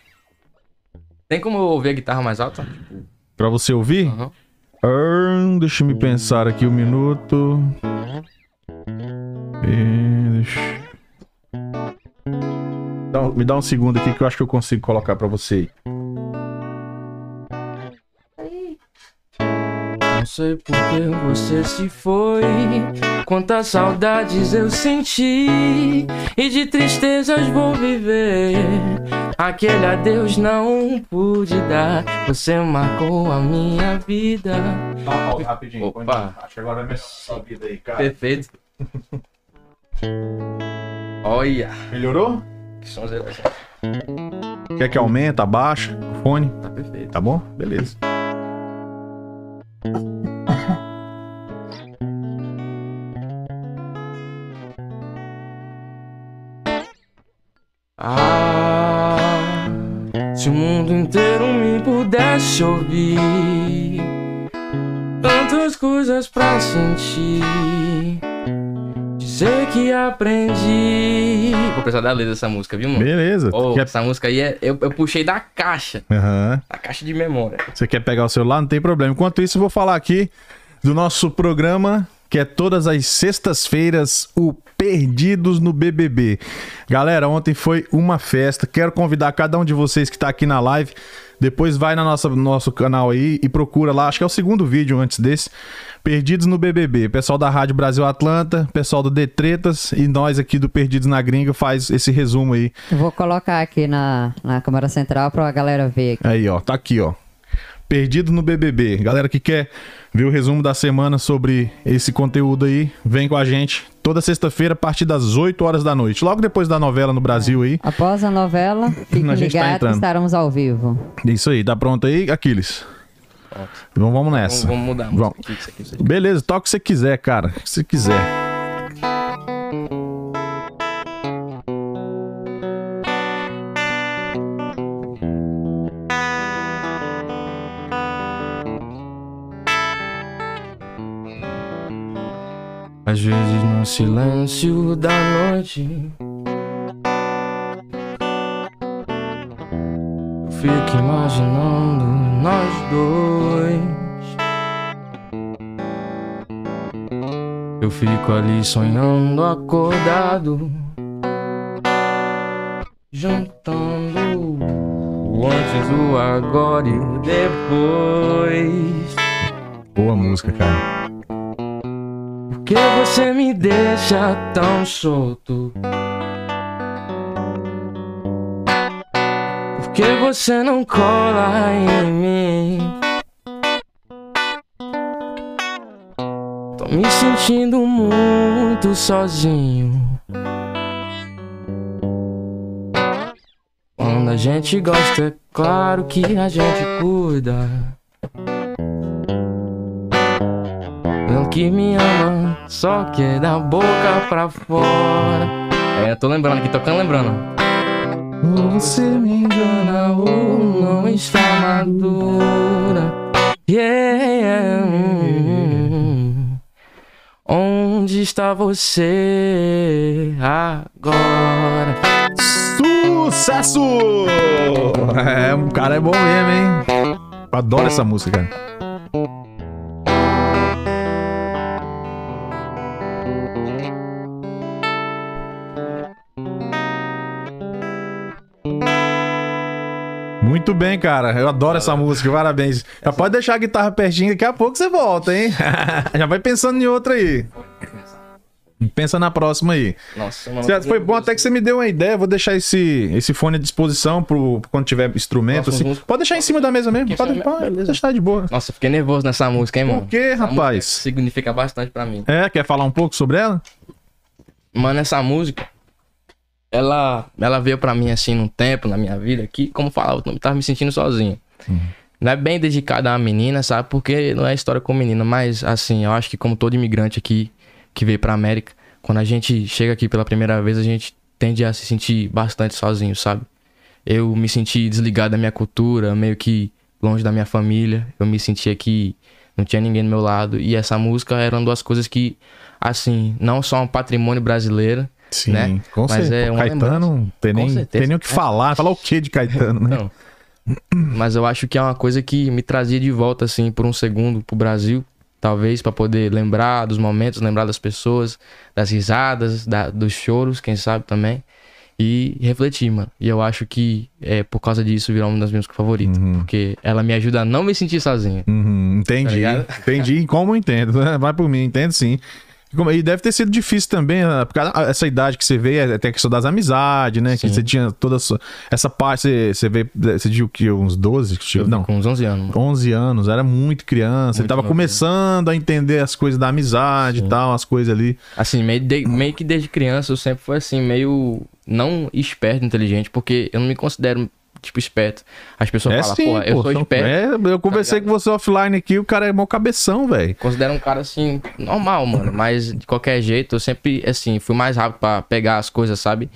Tem como eu ouvir a guitarra mais alta? Pra você ouvir? Aham. Ahn, deixa eu me pensar aqui um minuto. Deixa- Dá um- me dá um segundo aqui que eu acho que eu consigo colocar pra você. Não sei por que você se foi. Quantas saudades eu senti. E de tristezas vou viver. Aquele adeus não pude dar. Você marcou a minha vida. Uma pausa rapidinho. Opa. põe- Acho que agora vai melhorar a sua vida aí, cara. Perfeito. Olha. Melhorou? Que sonzeira. Quer que aumente, abaixa o fone? Tá perfeito. Tá bom? Beleza. Ah, se o mundo inteiro me pudesse ouvir, tantas coisas pra sentir. Dizer que aprendi. Vou precisar da letra dessa música, viu, mano? Beleza. Ô, Quer- Essa música aí é, eu, eu puxei da caixa, Aham. da caixa de memória. Você quer pegar o celular? Não tem problema. Enquanto isso, eu vou falar aqui do nosso programa, que é todas as sextas-feiras, o Perdidos no BBB. Galera, ontem foi uma festa. Quero convidar cada um de vocês que está aqui na live. Depois vai na nossa, no nosso canal aí e procura lá. Acho que é o segundo vídeo antes desse. Perdidos no BBB. Pessoal da Rádio Brasil Atlanta, pessoal do Detretas e nós aqui do Perdidos na Gringa faz esse resumo aí. Vou colocar aqui na, na câmera central pra galera ver. aqui. Aí, ó, tá aqui, ó. Perdido no BBB. Galera que quer ver o resumo da semana sobre esse conteúdo aí, vem com a gente toda sexta-feira a partir das 8 horas da noite. Logo depois da novela no Brasil aí. Após a novela, fiquem A tá ligados que estaremos ao vivo. Isso aí, tá pronto aí, Aquiles? Então vamos Vamos, nessa. vamos mudar a Vamos. aqui, isso aqui, isso aqui. Beleza, toca o que você quiser, cara. O que você quiser. Às vezes no silêncio da noite Eu fico imaginando nós dois Eu fico ali sonhando acordado Juntando o antes, o agora e depois Boa música, cara. Que você me deixa tão solto? Por que você não cola em mim? Tô me sentindo muito sozinho. Quando a gente gosta, é claro que a gente cuida. Que me ama, só que é da boca pra fora. É, eu tô lembrando aqui, tocando lembrando. Você me engana ou não está madura. Yeah. Onde está você agora? Sucesso! É, o cara é bom mesmo, hein? Eu adoro essa música, cara. Bem, cara. Eu adoro essa música. Parabéns. Já pode deixar a guitarra pertinho, daqui a pouco você volta, hein? Já vai pensando em outra aí. Pensa na próxima aí. Nossa, mano. Foi bom até que você me deu uma ideia. Vou deixar esse, esse fone à disposição pro, quando tiver instrumento. Próximas Assim. Pode deixar em cima da mesa mesmo. Pode, pode deixar de boa. Nossa, fiquei nervoso nessa música, hein, mano? Por quê, rapaz? Significa bastante pra mim. É, quer falar um pouco sobre ela? Mano, essa música, ela, ela veio pra mim assim num tempo na minha vida que, como falava, eu tava me sentindo sozinho. Não é bem dedicada a uma menina, sabe? Porque não é história com menina, mas assim, eu acho que como todo imigrante aqui que veio pra América, quando a gente chega aqui pela primeira vez, a gente tende a se sentir bastante sozinho, sabe? Eu me senti desligado da minha cultura, meio que longe da minha família. Eu me sentia que não tinha ninguém do meu lado. E essa música era uma das coisas que, assim, não só um patrimônio brasileiro, Sim, né? com Mas certeza. é uma Caetano, tem nem, tem nem o que falar. Falar o que de Caetano, né? Não. Mas eu acho que é uma coisa que me trazia de volta, assim, por um segundo pro Brasil. Talvez pra poder lembrar dos momentos, lembrar das pessoas, das risadas, da- dos choros, quem sabe também. E refletir, mano. E eu acho que é, por causa disso virou uma das minhas favoritas. Porque ela me ajuda a não me sentir sozinho. Uhum, entendi. Tá entendi. Como eu entendo. né? Vai por mim, entendo sim. E deve ter sido difícil também, né? porque essa idade que você vê, é até a questão das amizades, né? Que Sim. você tinha toda essa, essa parte, você, você vê, você diz o que, uns 12? Eu Não, Com uns 11 anos, mano. 11 anos, era muito criança, ele Muito tava novinho. começando a entender as coisas da amizade e tal, as coisas ali. Assim, meio, de- meio que desde criança eu sempre fui assim, meio não esperto, inteligente, porque eu não me considero, tipo, esperto. As pessoas é falam, sim, porra, eu pô, sou esperto. é, eu conversei com você offline aqui, o cara é mó cabeção, velho. Considero um cara assim, normal, mano. Mas de qualquer jeito, eu sempre, assim, fui mais rápido pra pegar as coisas, sabe?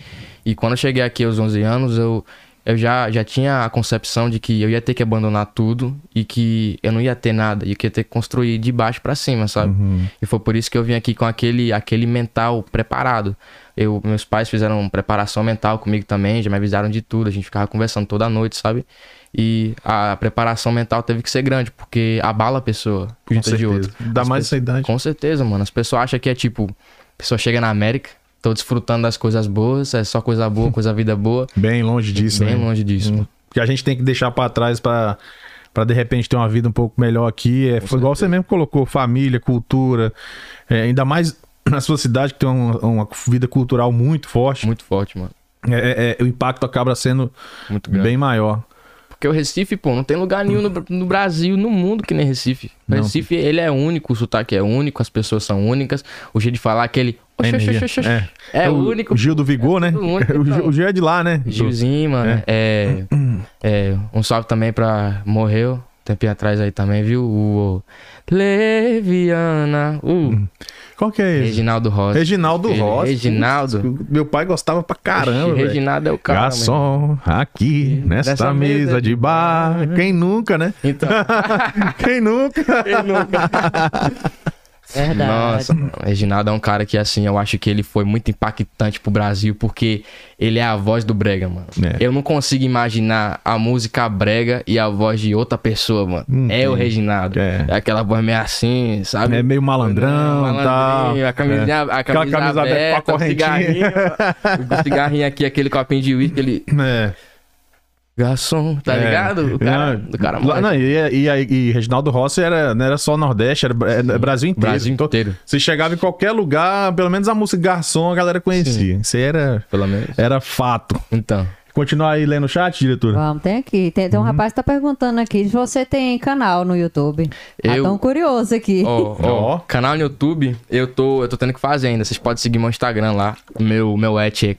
E quando eu cheguei aqui aos 11 anos, eu, eu já, já tinha a concepção de que eu ia ter que abandonar tudo e que eu não ia ter nada. E que ia ter que construir de baixo pra cima, sabe? E foi por isso que eu vim aqui com aquele, aquele mental preparado. Eu, meus pais fizeram preparação mental comigo também, já me avisaram de tudo. A gente ficava conversando toda noite, sabe? E a preparação mental teve que ser grande, porque abala a pessoa Com junto de certeza. outra. Dá As mais essa idade. Com certeza, mano. As pessoas acham que é tipo, a pessoa chega na América, tô desfrutando das coisas boas, é só coisa boa, coisa vida boa. Bem longe disso, Bem né? longe disso. mano. que a gente tem que deixar pra trás pra para de repente ter uma vida um pouco melhor aqui. É, foi igual você mesmo colocou, família, cultura, é, ainda mais na sua cidade que tem uma, uma vida cultural muito forte. Muito forte, mano. É, é, é, o impacto acaba sendo bem maior. Porque o Recife, pô, não tem lugar nenhum no, no Brasil, no mundo que nem Recife. O Não. Recife, ele é único, o sotaque é único, as pessoas são únicas, o jeito de falar é aquele. Oxe, oxe, oxe, oxe, oxe. É. É, o único. O Gil do Vigor, né? tudo único, o, Gil, então. o Gil é de lá, né? Gilzinho, mano. É. é, um salve também pra Morreu, tempinho atrás aí também, viu? O Leviana. Uh, Qual que é esse? Reginaldo Rossi. Reginaldo Rossi. Reginaldo. Putz, Meu pai gostava pra caramba. Reginaldo é o cara. Garçom, aqui, nesta mesa, mesa de bar. Quem nunca, né? Então, Quem nunca? Verdade. nossa, mano, o Reginaldo é um cara que, assim, eu acho que ele foi muito impactante pro Brasil, porque ele é a voz do Brega, mano. É. Eu não consigo imaginar a música Brega e a voz de outra pessoa, mano. Hum, é o. Reginaldo. É. É. aquela voz meio assim, sabe? É meio malandrão e Malandrinho, tal. A camisinha, a Aquela camisa camisa aberta aberta, com a o cigarrinho, o cigarrinho aqui, aquele copinho de uísque, ele... É. Garçom, tá É. ligado? O cara, Não, o cara lá- não, e, e, e Reginaldo Rossi era, não era só Nordeste, era é, Brasil inteiro. Brasil Então, inteiro, Você chegava em qualquer lugar, pelo menos a música Garçom a galera conhecia. Isso aí era, pelo menos. era fato. Então, Continuar aí lendo o chat, diretor? Vamos, tem aqui. Tem, Uhum. tem um rapaz que tá perguntando aqui se você tem canal no YouTube. Tá Eu- tão curioso aqui. Ó, Ó. ó, canal no YouTube, eu tô, eu tô tendo que fazer ainda. Vocês podem seguir meu Instagram lá. Meu, meu et é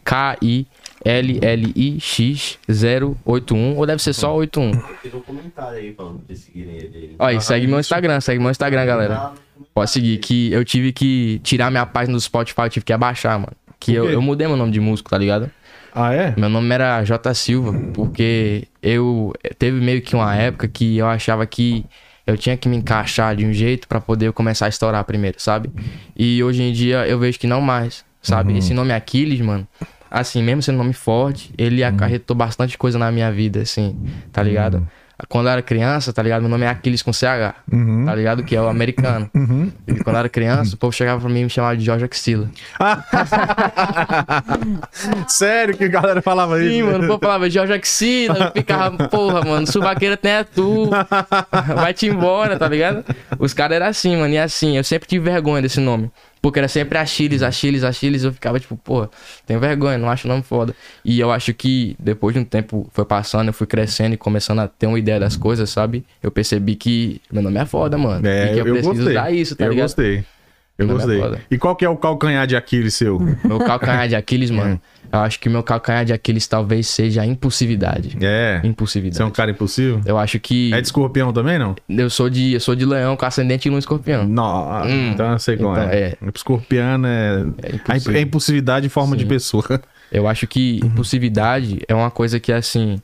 KILLIX081, ou deve ser só 81. Tem um comentário aí falando pra seguirem ele aí. Ó, e segue meu Instagram, segue meu Instagram, galera. Pode seguir, que eu tive que tirar minha página do Spotify, eu tive que abaixar, mano. Que eu, eu mudei meu nome de músico, tá ligado? Ah, é? Meu nome era J Silva, porque eu teve meio que uma época que eu achava que eu tinha que me encaixar de um jeito pra poder começar a estourar primeiro, sabe? E hoje em dia eu vejo que não mais, sabe? Esse nome Aquiles, mano, assim, mesmo sendo um nome forte, ele acarretou bastante coisa na minha vida, assim, tá ligado? Quando eu era criança, tá ligado? Meu nome é Aquiles com CH, Uhum. tá ligado? Que é o americano. Uhum. E quando eu era criança, o povo chegava pra mim e me chamava de Jorge Axila. Sério que a galera falava isso? Sim, mano, o povo falava Jorge Axila, eu ficava, porra, mano, subaqueira tem é tu, vai-te embora, tá ligado? Os caras eram assim, mano, e assim, eu sempre tive vergonha desse nome, porque era sempre Achiles, Achiles, Achiles, eu ficava tipo, porra, tenho vergonha, não acho o nome foda. E eu acho que depois de um tempo foi passando, eu fui crescendo e começando a ter uma ideia das coisas, sabe? Eu percebi que meu nome é foda, mano, É, e que eu, preciso gostei. usar isso, tá eu ligado? gostei. Eu Meu nome é gostei. foda. E qual que é o calcanhar de Aquiles seu? Meu calcanhar de Aquiles, mano, eu acho que meu calcanhar de Aquiles talvez seja a impulsividade. É. Impulsividade. Você é um cara impossível? Eu acho que É de escorpião também, não? eu sou de eu sou de leão com ascendente em lua escorpião. Não, Hum. então eu sei qual Então, é. Escorpiano é... É a impulsivo. imp- é impulsividade em forma de Sim. pessoa. Eu acho que impulsividade é uma coisa que assim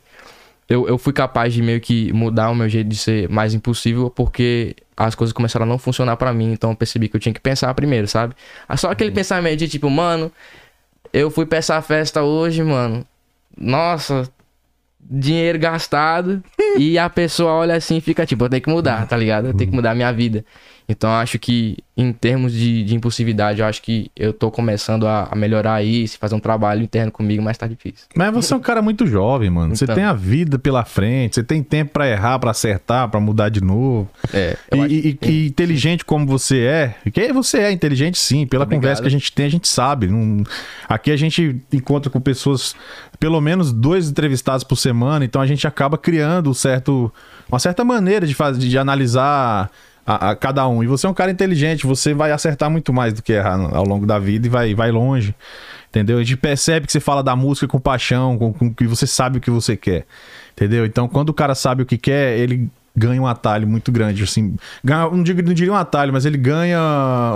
eu, eu fui capaz de meio que mudar o meu jeito de ser mais impulsivo porque as coisas começaram a não funcionar pra mim, então eu percebi que eu tinha que pensar primeiro, sabe? Só aquele pensamento de tipo, mano, eu fui pra essa festa hoje, mano. Nossa, dinheiro gastado e a pessoa olha assim e fica tipo, eu tenho que mudar, tá ligado? Eu tenho que mudar a minha vida. Então eu acho que, em termos de, de impulsividade, eu acho que eu tô começando a, a melhorar isso, fazer um trabalho interno comigo, mas tá difícil. Mas você é um cara muito jovem, mano. Você Então. tem a vida pela frente, você tem tempo pra errar, pra acertar, pra mudar de novo. É, E, acho e- que- e inteligente como você é, que você é inteligente sim, pela Obrigado. conversa que a gente tem, a gente sabe. Não- aqui a gente encontra com pessoas, pelo menos dois entrevistados por semana, então a gente acaba criando um certo, uma certa maneira de, fazer, de analisar a, a cada um. E você é um cara inteligente, você vai acertar muito mais do que errar ao longo da vida e vai, vai longe. Entendeu? A gente percebe que você fala da música com paixão, com, com que você sabe o que você quer. Entendeu? Então, quando o cara sabe o que quer, ele ganha um atalho muito grande. Assim, ganha, não, digo, não diria um atalho, mas ele ganha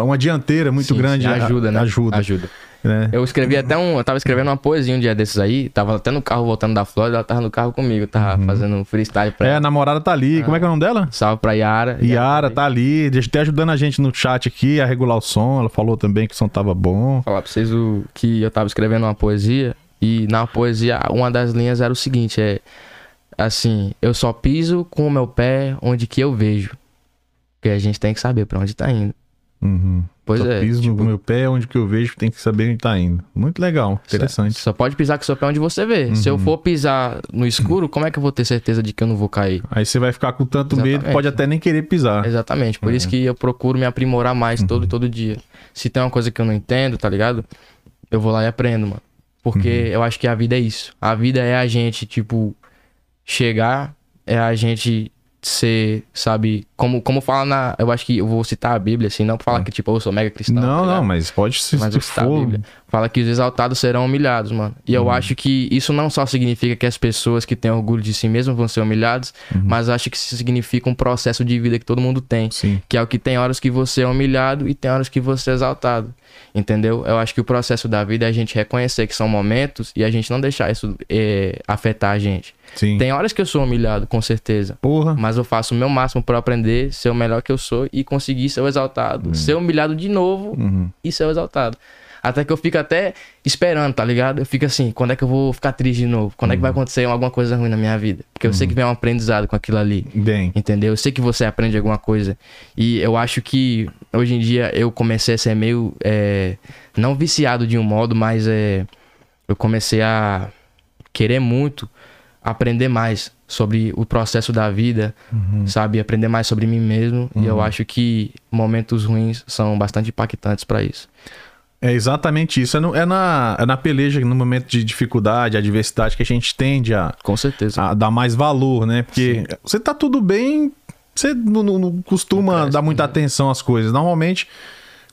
uma dianteira muito Sim, grande. ajuda, né? Ajuda. Ajuda. Né? Eu escrevi até um. Eu tava escrevendo uma poesia um dia desses aí. Tava até no carro voltando da Flórida, ela tava no carro comigo, tava fazendo um freestyle pra É, a ela. namorada tá ali. Como é que é o nome dela? Salve pra Yara. Yara tá ali, até ajudando a gente no chat aqui a regular o som. Ela falou também que o som tava bom. falar pra vocês o, que eu tava escrevendo uma poesia e na poesia uma das linhas era o seguinte, é assim, eu só piso com o meu pé onde que eu vejo. Porque a gente tem que saber pra onde tá indo. Uhum. Pois Só é. piso tipo, no meu pé, onde que eu vejo, tem que saber onde tá indo. Muito legal, interessante. Só pode pisar com o seu pé onde você vê. Se eu Uhum. for pisar no escuro, como é que eu vou ter certeza de que eu não vou cair? Aí você vai ficar com tanto medo, Exatamente. pode até nem querer pisar. Exatamente. Por isso Uhum. que eu procuro me aprimorar mais todo todo dia. Se tem uma coisa que eu não entendo, tá ligado? Eu vou lá e aprendo, mano. Porque Uhum. eu acho que a vida é isso. A vida é a gente, tipo, chegar, é a gente ser, sabe, como, como fala na. Eu acho que eu vou citar a Bíblia, assim, não pra falar que, tipo, eu sou mega cristão. Não, tá não, mas pode se, Mas citar a for. Bíblia. Fala que os exaltados serão humilhados, mano. E Uhum. eu acho que isso não só significa que as pessoas que têm orgulho de si mesmas vão ser humilhadas, Uhum. mas acho que isso significa um processo de vida que todo mundo tem. Sim. Que é o que tem horas que você é humilhado e tem horas que você é exaltado. Entendeu? Eu acho que o processo da vida é a gente reconhecer que são momentos e a gente não deixar isso eh, afetar a gente. Sim. Tem horas que eu sou humilhado, com certeza. Porra. Mas eu faço o meu máximo para aprender, ser o melhor que eu sou e conseguir ser o exaltado. Ser humilhado de novo Uhum. e ser o exaltado. Até que eu fico até esperando, tá ligado? Eu fico assim, quando é que eu vou ficar triste de novo? Quando é que vai acontecer alguma coisa ruim na minha vida? Porque eu sei que vem um aprendizado com aquilo ali. Bem. Entendeu? Eu sei que você aprende alguma coisa. E eu acho que hoje em dia eu comecei a ser meio. é, não viciado de um modo, mas é, eu comecei a querer muito aprender mais sobre o processo da vida, sabe? Aprender mais sobre mim mesmo. E eu acho que momentos ruins são bastante impactantes pra isso. É exatamente isso. É, no- é na, é na peleja, no momento de dificuldade, adversidade, que a gente tende a, Com certeza. a dar mais valor, né? Porque você tá tudo bem, você não, não- não costuma cresce, dar muita atenção às coisas. Normalmente,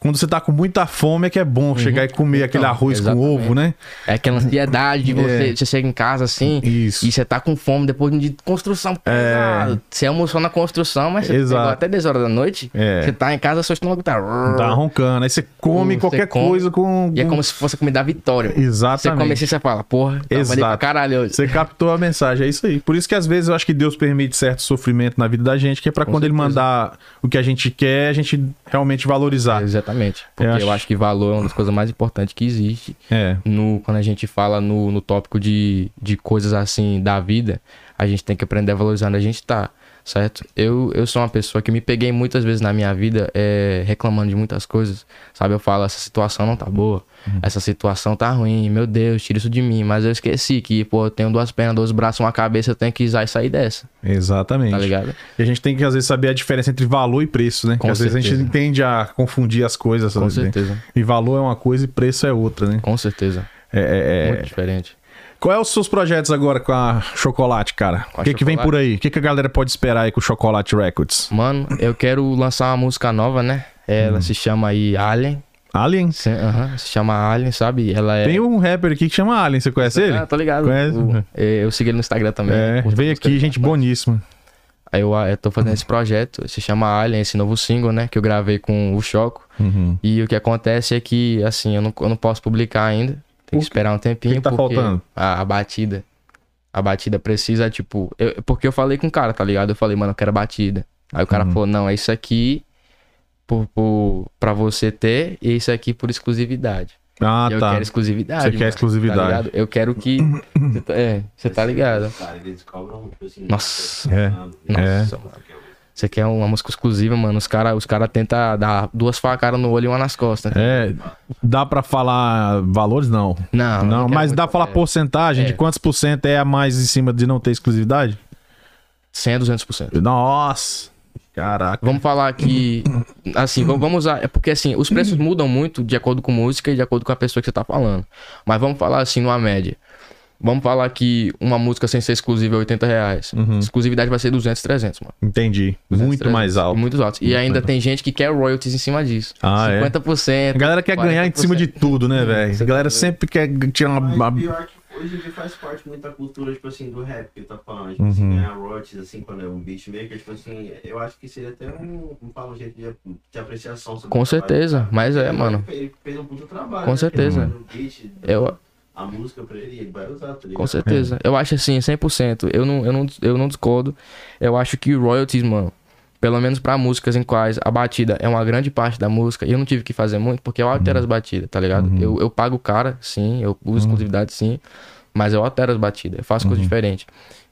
quando você tá com muita fome, é que é bom chegar e comer aquele Então, arroz com exatamente. ovo, né? É aquela ansiedade de você, É. você chega em casa assim Isso. e você tá com fome depois de construção pesado. Você almoçou na construção, mas você É. Até 10 horas da noite. É. Você tá em casa, seu estômago tá. Tá roncando. Aí você come Você qualquer come, coisa com. E é com- como se fosse a comida da vitória. Você Exatamente. come assim e você fala, porra, pra Exato. caralho hoje. Você captou a mensagem, é isso aí. Por isso que às vezes eu acho que Deus permite certo sofrimento na vida da gente, que é pra Com quando ele certeza. mandar o que a gente quer, a gente realmente valorizar. Exatamente. Porque Eu eu acho- acho... que valor é uma das coisas mais importantes que existe. É. No, quando a gente fala no, no tópico de, de coisas assim da vida, a gente tem que aprender a valorizar onde a gente tá, certo? Eu, eu sou uma pessoa que me peguei muitas vezes na minha vida é, reclamando de muitas coisas, sabe? Eu falo, essa situação não tá boa, essa situação tá ruim, meu Deus, tira isso de mim. Mas eu esqueci que, pô, eu tenho duas pernas, dois braços, uma cabeça, eu tenho que usar e sair dessa, Exatamente. tá ligado? E a gente tem que, às vezes, saber a diferença entre valor e preço, né? Com às vezes a gente certeza. tende a confundir as coisas. Com certeza, E valor é uma coisa e preço é outra, né? com certeza. É, é, é. Muito diferente. Qual é os seus projetos agora com a Chocolate, cara? O que, que vem por aí? O que, que a galera pode esperar aí com o Chocolate Records? Mano, eu quero lançar uma música nova, né? Ela se chama aí Alien. Alien? Se, aham, se chama Alien, sabe? Ela é. Tem um rapper aqui que chama Alien, você conhece ele? Ah, tô ligado. Conhece? O- é, eu sigo ele no Instagram também. É, veio aqui, gente bastante. boníssima. Aí eu, eu tô fazendo esse projeto, se chama Alien, esse novo single, né? Que eu gravei com o Choco. Uhum. E o que acontece é que, assim, eu não, eu não posso publicar ainda. Tem que esperar um tempinho. que tá porque faltando? A, a batida. A batida precisa, tipo. eu- porque eu falei com o cara, tá ligado? Eu falei, mano, eu quero a batida. Aí o cara Uhum. falou, não, é isso aqui por, por, pra você ter e isso aqui por exclusividade. Ah, eu tá. quero exclusividade. Você quer mano, exclusividade. tá eu quero que. Você tá, é, você tá ligado? Cara, eles cobram, tipo assim, Nossa. É, Nossa, É. mano. Você quer uma música exclusiva, mano. Os caras os cara tentam dar duas facadas no olho e uma nas costas. É, dá pra falar valores? Não. Não, Não, quero mas muito- dá pra falar é, porcentagem de É. quantos por cento é a mais em cima de não ter exclusividade? 100 a 200%. Nossa! Caraca. Vamos falar que. Assim, vamos, vamos usar. É porque assim, os preços mudam muito de acordo com música e de acordo com a pessoa que você tá falando. Mas vamos falar assim, numa média. Vamos falar que uma música sem ser exclusiva é 80 reais. Uhum. Exclusividade vai ser 200, 300, mano. Entendi. 200, Muito 300, mais alto. Muito alto. E ainda tem gente que quer royalties em cima disso. Ah, é? 50%. A galera quer ganhar em cima de 40%. tudo, né, velho? A galera sempre quer tirar uma. Mas pior que hoje em dia faz parte muito da cultura, tipo assim, do rap que tá falando. Tipo assim, ganhar royalties, assim, quando é um beatmaker, tipo assim, eu acho que seria até um, um fala, um jeito de, de apreciação. sobre Com certeza, mas é, mano. fez- Ele fez um puto trabalho. Com né? certeza. Ele faz o beat, Eu- a música pra ele, ele vai usar, tá ligado? Com certeza. Eu acho assim, 100%. Eu não, eu não, eu não discordo. Eu acho que royalties, mano, pelo menos pra músicas em quais a batida é uma grande parte da música, e eu não tive que fazer muito, porque eu altero as batidas, tá ligado? Eu, eu pago o cara, sim, eu uso exclusividade, sim, mas eu altero as batidas, eu faço coisa diferente.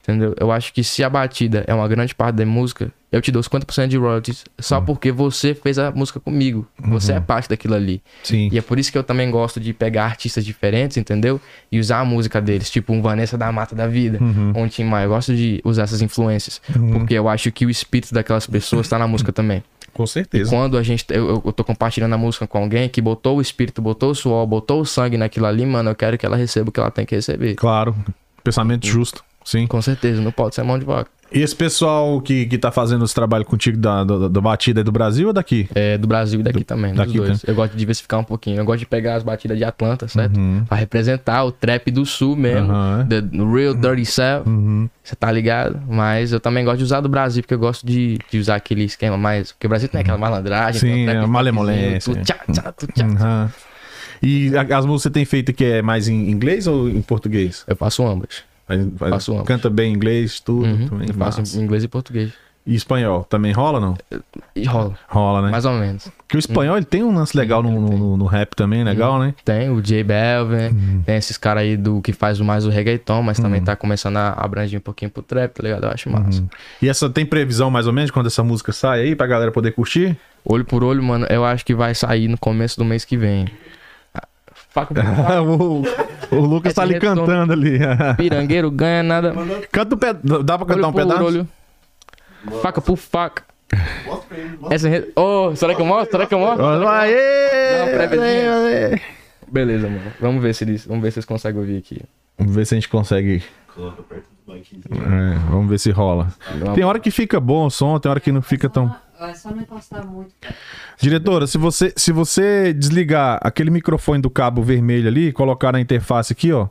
Entendeu? Eu acho que se a batida é uma grande parte da música, eu te dou 50% de royalties só porque você fez a música comigo. Você é parte daquilo ali. Sim. E é por isso que eu também gosto de pegar artistas diferentes, entendeu? E usar a música deles, tipo um Vanessa da Mata da Vida, ou um Tim Maia. Eu gosto de usar essas influências, porque eu acho que o espírito daquelas pessoas tá na música também. Com certeza. Quando a gente, eu, eu- eu tô compartilhando a música com alguém que botou o espírito, botou o suor, botou o sangue naquilo ali, mano, eu quero que ela receba o que ela tem que receber. Claro. Pensamento justo. Sim. Com certeza, não pode ser mão de vaca. E esse pessoal que, que tá fazendo esse trabalho contigo da, da, da batida é do Brasil ou daqui? É, do Brasil e daqui também, dos daqui dois. Eu gosto de diversificar um pouquinho. Eu gosto de pegar as batidas de Atlanta, certo? Pra representar o trap do sul mesmo. Aham. The Real Dirty South. Você tá ligado? Mas eu também gosto de usar do Brasil, porque eu gosto de, de usar aquele esquema mais. Porque o Brasil tem aquela malandragem. Sim, tem é, malemolência. tu tchá, tchá, tu tchá. Aham. E as músicas que você tem feito que é mais em inglês ou em português? Eu faço ambas. Faz- ambos. canta bem inglês, tudo. Uhum. também. Eu faço Massa. inglês e português. E espanhol? Também rola não? E rola. Rola, né? Mais ou menos. Porque o espanhol ele tem um lance legal no, no, no- rap também, legal, né? Tem o J Belvin, Uhum. tem esses caras aí do que faz mais o reggaeton, mas também tá começando a abranger um pouquinho pro trap, tá ligado? Eu acho massa. Uhum. E essa tem previsão mais ou menos quando essa música sai aí pra galera poder curtir? Olho por olho, mano, eu acho que vai sair no começo do mês que vem. Ah, Faca por faca, o, o Lucas Esse tá ali retorno. cantando ali. pirangueiro ganha nada. Canta um ped... Dá pra cantar Olho um pedaço? olho. Faca por faca. Mostra pra ele, mostra Essa re... Oh, será que eu mostro? Será que eu mostro? Aê! Dá uma préviazinha. Aê! Beleza, mano. Vamos ver se eles, vamos ver se vocês conseguem ouvir aqui. Vamos ver se a gente consegue. Coloca perto do banquinho. É, vamos ver se rola. Tem hora que fica bom o som, tem hora que não fica tão. É só não encostar muito. Diretora, se você, se você desligar aquele microfone do cabo vermelho ali e colocar na interface aqui, ó,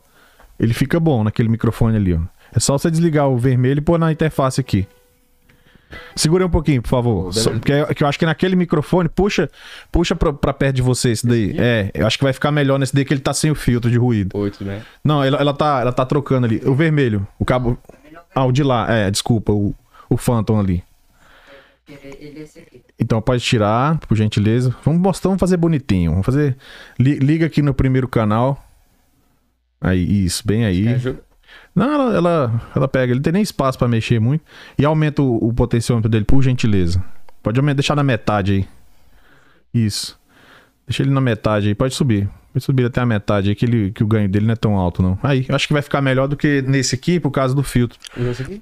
ele fica bom naquele microfone ali, ó. É só você desligar o vermelho e pôr na interface aqui. Segura um pouquinho, por favor. Só- porque eu, que eu acho que naquele microfone, puxa, puxa pra, pra perto de você esse daí. É, eu acho que vai ficar melhor nesse daí que ele tá sem o filtro de ruído. Oito, né? Não, ela, ela, tá, ela tá trocando ali. O vermelho, o cabo. Ah, o de lá, é, desculpa, o, o Phantom ali. Ele é esse aqui. Então pode tirar, por gentileza. Vamos mostrar, vamos fazer bonitinho. Vamos fazer. li- liga aqui no primeiro canal. Aí, isso, bem aí. Não, ela, ela, ela pega, ele não tem nem espaço pra mexer muito. E aumenta o, o potenciômetro dele, por gentileza. Pode aumentar, deixar na metade aí. Isso. Deixa ele na metade aí, pode subir. Subir até a metade aí, que, ele, que o ganho dele não é tão alto, não. Aí, eu acho que vai ficar melhor do que nesse aqui, por causa do filtro.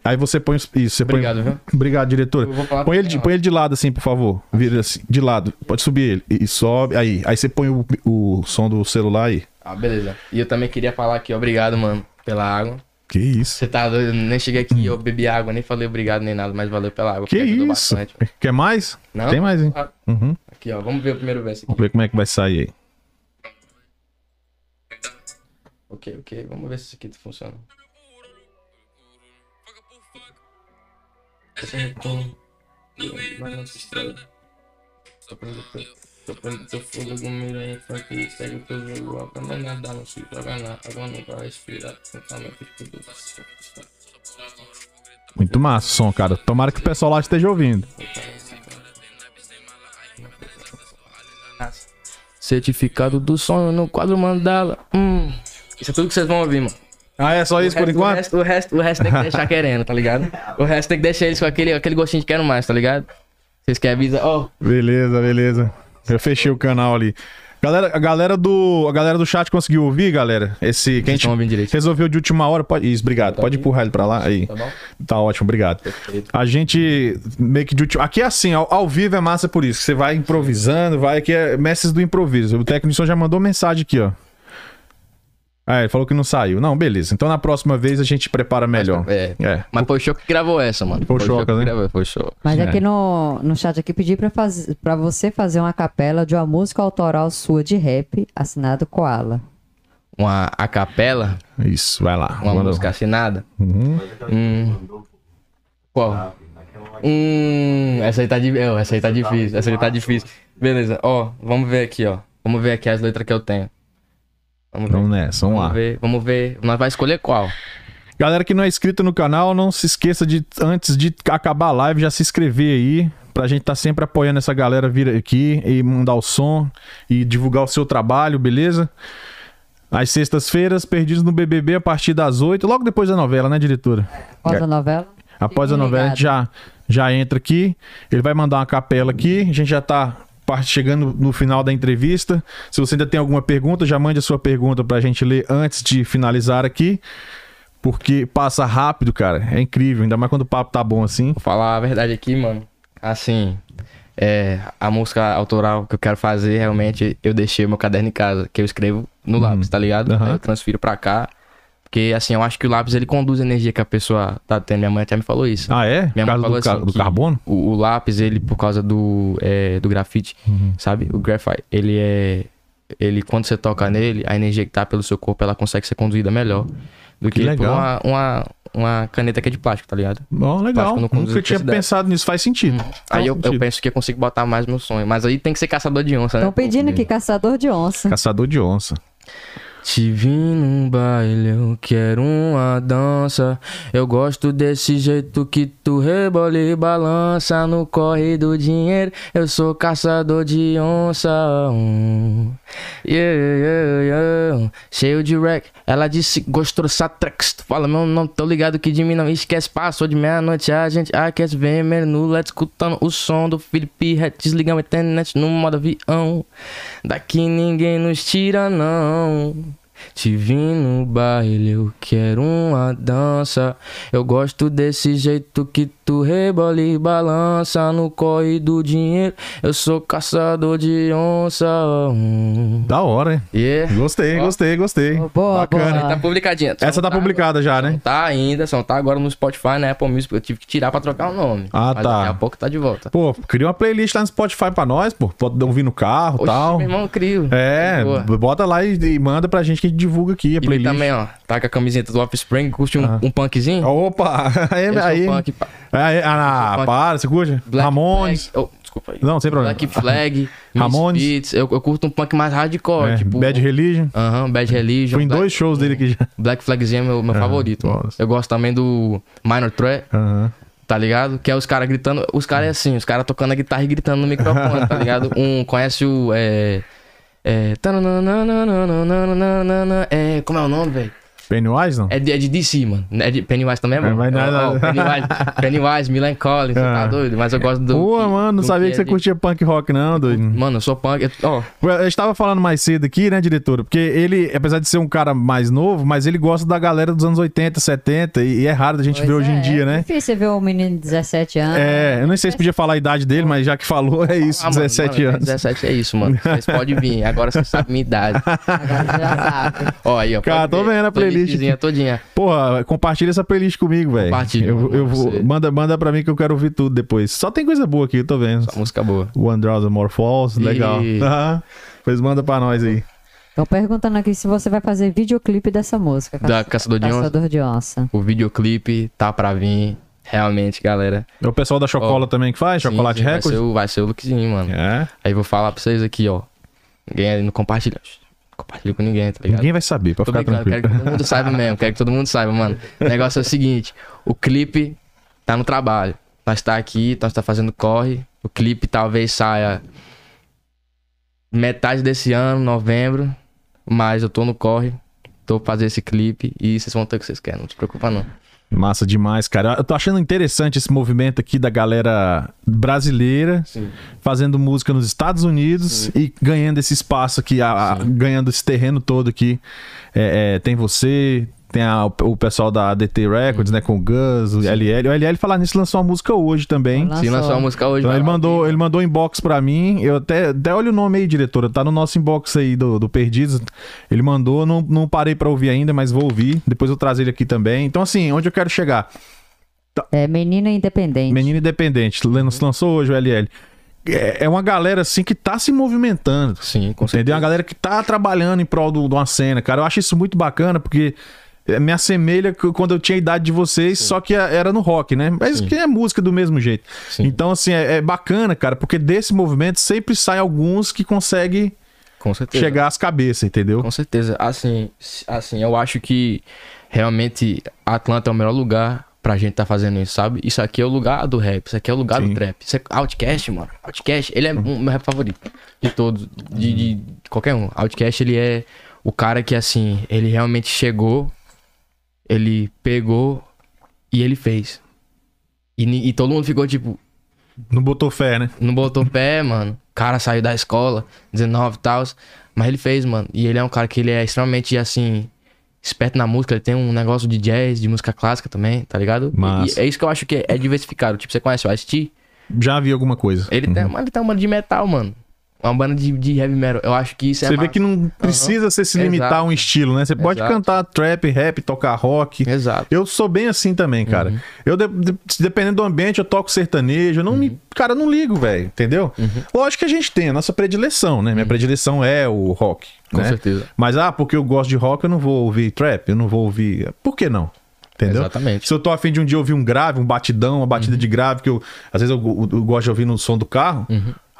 Aí você põe. Isso, você Obrigado, põe. viu? Obrigado, diretora. Falar Põe ele, de, põe ele de lado assim, por favor. Vira assim, de lado. Pode subir ele. E sobe. Aí. Aí você põe o, o som do celular aí. Ah, beleza. E eu também queria falar aqui, obrigado, mano, pela água. Que isso? Você tá doido, nem cheguei aqui, eu bebi água, nem falei obrigado nem nada, mas valeu pela água. Que isso? bastante. Quer mais? Não? Tem mais, hein? Ah, Uhum. Aqui, ó, vamos ver o primeiro verso aqui. Vamos ver como é que vai sair aí. Ok, ok, vamos ver se isso aqui funciona. Esse retorno, mas não se estrela. Tô prendo teu, tô prendo teu fogo, mira em frente, segue o teu jogo, aprenda a nadar, não se na água, não vai respirar, tudo. Muito massa o som, cara. Tomara que o pessoal lá esteja ouvindo. Certificado Certificado do sonho no quadro mandala. Hum. Isso é tudo que vocês vão ouvir, mano. Ah, é só isso por o enquanto? resto, o, resto, o resto tem que deixar querendo, tá ligado? O resto tem que deixar eles com aquele, aquele gostinho de quero mais, tá ligado? Vocês querem avisar? Ó, Beleza, beleza. Eu fechei o canal ali. Galera, a galera do, a galera do chat conseguiu ouvir, galera? Esse que a gente resolveu de última hora. Pode, isso, obrigado. Pode bem? empurrar ele pra lá. Aí. Tá bom? Tá ótimo, obrigado. Perfeito. A gente meio que de última. Aqui é assim, ao, ao vivo é massa por isso. Você vai improvisando, vai. Aqui é mestres do improviso. O técnico já mandou mensagem aqui, ó. Ah, ele falou que não saiu. Não, beleza. Então na próxima vez a gente prepara melhor. É. É. Mas foi o show que gravou essa, mano. Foi o que né? gravou, foi o show. Mas É. aqui no, no chat aqui pedi pra, faz, pra você fazer uma capela de uma música autoral sua de rap, assinado Koala. Uma a capela, Isso, vai lá. uma Manda- música assinada. Uhum. Hum. mandou, Qual? Hum, essa aí tá, di... oh, essa aí tá difícil. Essa aí tá difícil. Beleza, ó, vamos ver aqui, ó. Vamos ver aqui as letras que eu tenho. Vamos ver. Vamos nessa, vamos lá. Vamos ver, vamos ver. Nós vai escolher qual? Galera que não é inscrita no canal, não se esqueça de, antes de acabar a live, já se inscrever aí. Pra gente tá sempre apoiando essa galera vir aqui e mandar o som e divulgar o seu trabalho, beleza? Às sextas-feiras, perdidos no BBB a partir das 8, logo depois da novela, né, diretora? Após a novela. Após a Fiquem novela, a gente já, já entra aqui. Ele vai mandar uma capela aqui. A gente já tá par- chegando no final da entrevista. Se você ainda tem alguma pergunta, já mande a sua pergunta pra gente ler antes de finalizar aqui. Porque passa rápido, cara. É incrível. Ainda mais quando o papo tá bom assim. Vou falar a verdade aqui, mano. Assim, é, a música autoral que eu quero fazer, realmente, eu deixei o meu caderno em casa, que eu escrevo no lápis, tá ligado? Aí eu transfiro pra cá. Porque, assim, eu acho que o lápis, ele conduz a energia que a pessoa tá tendo. Minha mãe até me falou isso. Ah, é? Por Minha mãe causa falou do, ca- assim do carbono? O, o lápis, ele, por causa do, é, do grafite, Uhum. sabe? O graphite, ele é... Ele, quando você toca nele, a energia que tá pelo seu corpo, ela consegue ser conduzida melhor do Que que, por uma, uma, uma caneta que é de plástico, tá ligado? Ó, legal. Não Nunca tinha pensado nisso. Faz sentido. Aí Faz eu, eu sentido. penso que eu consigo botar mais meu sonho. Mas aí tem que ser caçador de onça, né? Estão pedindo aqui caçador de onça. Caçador de onça. Te vi num baile, eu quero uma dança. Eu gosto desse jeito que tu rebola e balança no corre do dinheiro. Eu sou caçador de onça. Yeah, yeah, yeah. Cheio de rec. Ela disse gostou dessa. Tu fala meu nome, tô ligado que de mim não esquece. Passou de meia-noite, a gente aquece vermelho no LED, escutando o som do Felipe Ret. Desligamos a internet no modo avião. Daqui ninguém nos tira, não. Te vi no baile, eu quero uma dança. Eu gosto desse jeito que tu rebola e balança no corre do dinheiro. Eu sou caçador de onça. hum. Da hora, hein? Yeah. Gostei, gostei, gostei. Oh, boa, Bacana. boa. Tá publicadinha. Só Essa tá não publicada já, né? Tá ainda, só tá agora no Spotify, na Apple Music. Eu tive que tirar pra trocar o nome. Ah, tá. Daqui a pouco tá de volta. Pô, cria uma playlist lá no Spotify pra nós, pô. Pode ouvir no carro e tal. meu irmão, crio. É, Boa. bota lá e, e manda pra gente que gente divulga aqui a E playlist. também, ó, tá com a camiseta do Offspring, curte um, Ah. um punkzinho? Opa! Aí, Eu sou aí. punk, pá. aí ah, punk. para, você curte? Black Ramones. Flag. Oh, desculpa aí. Não, sem problema. Black Flag, Ramones. Misfits. Eu, eu curto um punk mais hardcore, É, tipo... Bad Religion. Aham, Bad Religion. Fui em Black, dois shows dele aqui já. Black Flagzinho é meu, meu Aham, favorito. nossa. Eu gosto também do Minor Threat, Aham. tá ligado? Que é os caras gritando... Os caras é assim, os caras tocando a guitarra e gritando no microfone, tá ligado? Um conhece o... É... É... É... Como é o nome, velho? Pennywise, não? É de, é de DC, mano. É de Pennywise também é É, bom. mas Ó, ó, Pennywise, Pennywise, Milan Collins, você tá Ah. doido? Mas eu gosto do. Pô, mano, não sabia que é você de- curtia punk rock, não, doido. Mano, eu sou punk. eu- Ó, Eu estava falando mais cedo aqui, né, diretora? Porque ele, apesar de ser um cara mais novo, mas ele gosta da galera dos anos 80, 70, e, e é raro da gente Pois ver hoje é, em dia, É né? difícil você ver um menino de 17 anos. É, eu não sei se podia falar a idade dele, mas já que falou, é isso, ah, mano, 17 mano, anos. 17 é isso, mano. Vocês podem vir. Agora você sabe minha idade. Agora você já sabe. Ó, aí, ó. Cara, tô ver. vendo a playlist Playlistzinha todinha. Porra, compartilha essa playlist comigo, velho. Compartilha, Eu, eu vou, manda, manda pra mim que eu quero ouvir tudo depois. Só tem coisa boa aqui, eu tô vendo. Só música boa. One Draws More Falls, legal. Pois manda pra nós aí. Estão perguntando aqui se você vai fazer videoclipe dessa música. Da Caçador de Onça. Caçador de Onça. O videoclipe tá pra vir. Realmente, galera. É o pessoal da Chocola Ó, também que faz? Sim, Chocolate sim, vai Record? ser, o, vai ser o lookzinho, mano. É. Aí vou falar pra vocês aqui, ó. Ninguém aí não compartilha. Compartilha com ninguém, tá ligado? Ninguém vai saber, pra Tô ficar brincando, tranquilo. quero que todo mundo saiba mesmo, quero que todo mundo saiba, mano. O negócio é o seguinte, o clipe tá no trabalho. Nós tá aqui, nós tá fazendo corre. O clipe talvez saia metade desse ano, novembro. Mas eu tô no corre. tô fazendo esse clipe e vocês vão ter o que vocês querem, não se preocupa não. Massa demais, cara. Eu tô achando interessante esse movimento aqui da galera brasileira Sim. fazendo música nos Estados Unidos e ganhando esse espaço aqui, a- a- ganhando esse terreno todo aqui. É, é, tem você, tem a- o pessoal da ADT Records, né, com o Gus, o LL. O LL falar nisso lançou uma música hoje também. Lançou. Sim, lançou uma música hoje. Então ele mandou, ele mandou inbox pra mim. Eu até, até olha o nome aí, diretora. Tá no nosso inbox aí do, do Perdidos. Ele mandou, não, não parei pra ouvir ainda, mas vou ouvir. Depois eu trazer ele aqui também. Então, assim, onde eu quero chegar? É Menina Independente. Menino Independente, lan- lançou hoje o LL. É, é uma galera assim que tá se movimentando. Sim, com Entendeu? certeza. Uma galera que tá trabalhando em prol do- de uma cena, cara. Eu acho isso muito bacana, porque me assemelha quando eu tinha a idade de vocês, só que era no rock, né? Mas Sim. que é música do mesmo jeito. Sim. Então, assim, é, é bacana, cara, porque desse movimento sempre sai alguns que conseguem chegar às cabeças, entendeu? Com certeza. Assim, assim, eu acho que realmente Atlanta é o melhor lugar pra gente tá fazendo isso, sabe? Isso aqui é o lugar do rap, isso aqui é o lugar Sim. do trap. Isso é Outcast, mano. Outcast, ele é o meu rap favorito de todos, de, de qualquer um. Outcast, ele é o cara que, assim, ele realmente chegou, ele pegou e ele fez. E, e todo mundo ficou tipo, Não botou fé, né? não botou pé, mano. O cara saiu da escola, 19 e tal. Mas ele fez, mano. E ele é um cara que ele é extremamente, assim, esperto na música. Ele tem um negócio de jazz, de música clássica também, tá ligado? Massa. E é isso que eu acho que é diversificado. Tipo, você conhece o Ice-T? Já vi alguma coisa. Ele, Uhum. tem, mano, ele tem uma de metal, mano. Uma banda de, de heavy metal. Eu acho que isso é Você vê que não precisa você se limitar Exato. a um estilo, né? Você pode Exato. cantar trap, rap, tocar rock. Exato. Eu sou bem assim também, cara. Uhum. Eu, de- de- dependendo do ambiente, eu toco sertanejo. Eu não Uhum. me. Cara, não ligo, velho. Entendeu? Lógico que a gente tem a nossa predileção, né? Minha predileção é o rock. Uhum. Com né? certeza. Mas, ah, porque eu gosto de rock, eu não vou ouvir trap, eu não vou ouvir. Por que não? Entendeu? Exatamente. Se eu tô afim de um dia ouvir um grave, um batidão, uma Uhum. batida de grave, que eu. Às vezes eu, eu- eu gosto de ouvir no som do carro.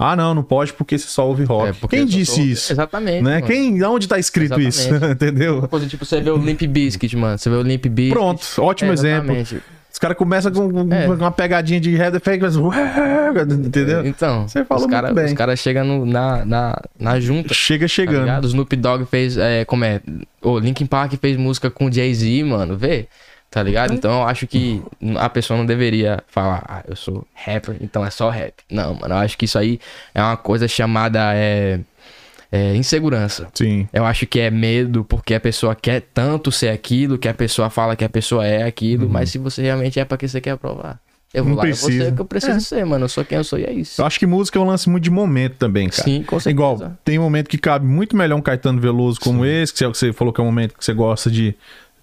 Ah, não, não pode porque você só ouve rock. Uhum. É, Quem disse tô- isso? Exatamente, Né? mano. Quem, onde tá escrito isso? Exatamente. Entendeu? Coisa, tipo, você vê o Limp Bizkit, mano. Você vê o Limp Bizkit. Pronto, ótimo É, exemplo. Os caras começam com É. uma pegadinha de head effect, mas... entendeu? Então, Você falou os cara, bem. Os caras chegam na, na, na junta. Chega Tá chegando. ligado? O Snoop Dogg fez. É, como é? O Linkin Park fez música com o Jay-Z, mano. Vê? Tá ligado? Então eu acho que a pessoa não deveria falar, ah, eu sou rapper, então é só rap. Não, mano. Eu acho que isso aí é uma coisa chamada é, é, insegurança. Sim. Eu acho que é medo porque a pessoa quer tanto ser aquilo, que a pessoa fala que a pessoa é aquilo, mas se você realmente é pra que você quer provar. Eu vou Uhum. Não lá, eu vou precisa. ser o que eu preciso É. ser, mano. Eu sou quem eu sou e é isso. Eu acho que música é um lance muito de momento também, cara. Sim, com certeza. Igual, tem um momento que cabe muito melhor um Caetano Veloso como esse, que é que você falou que é um momento que você gosta de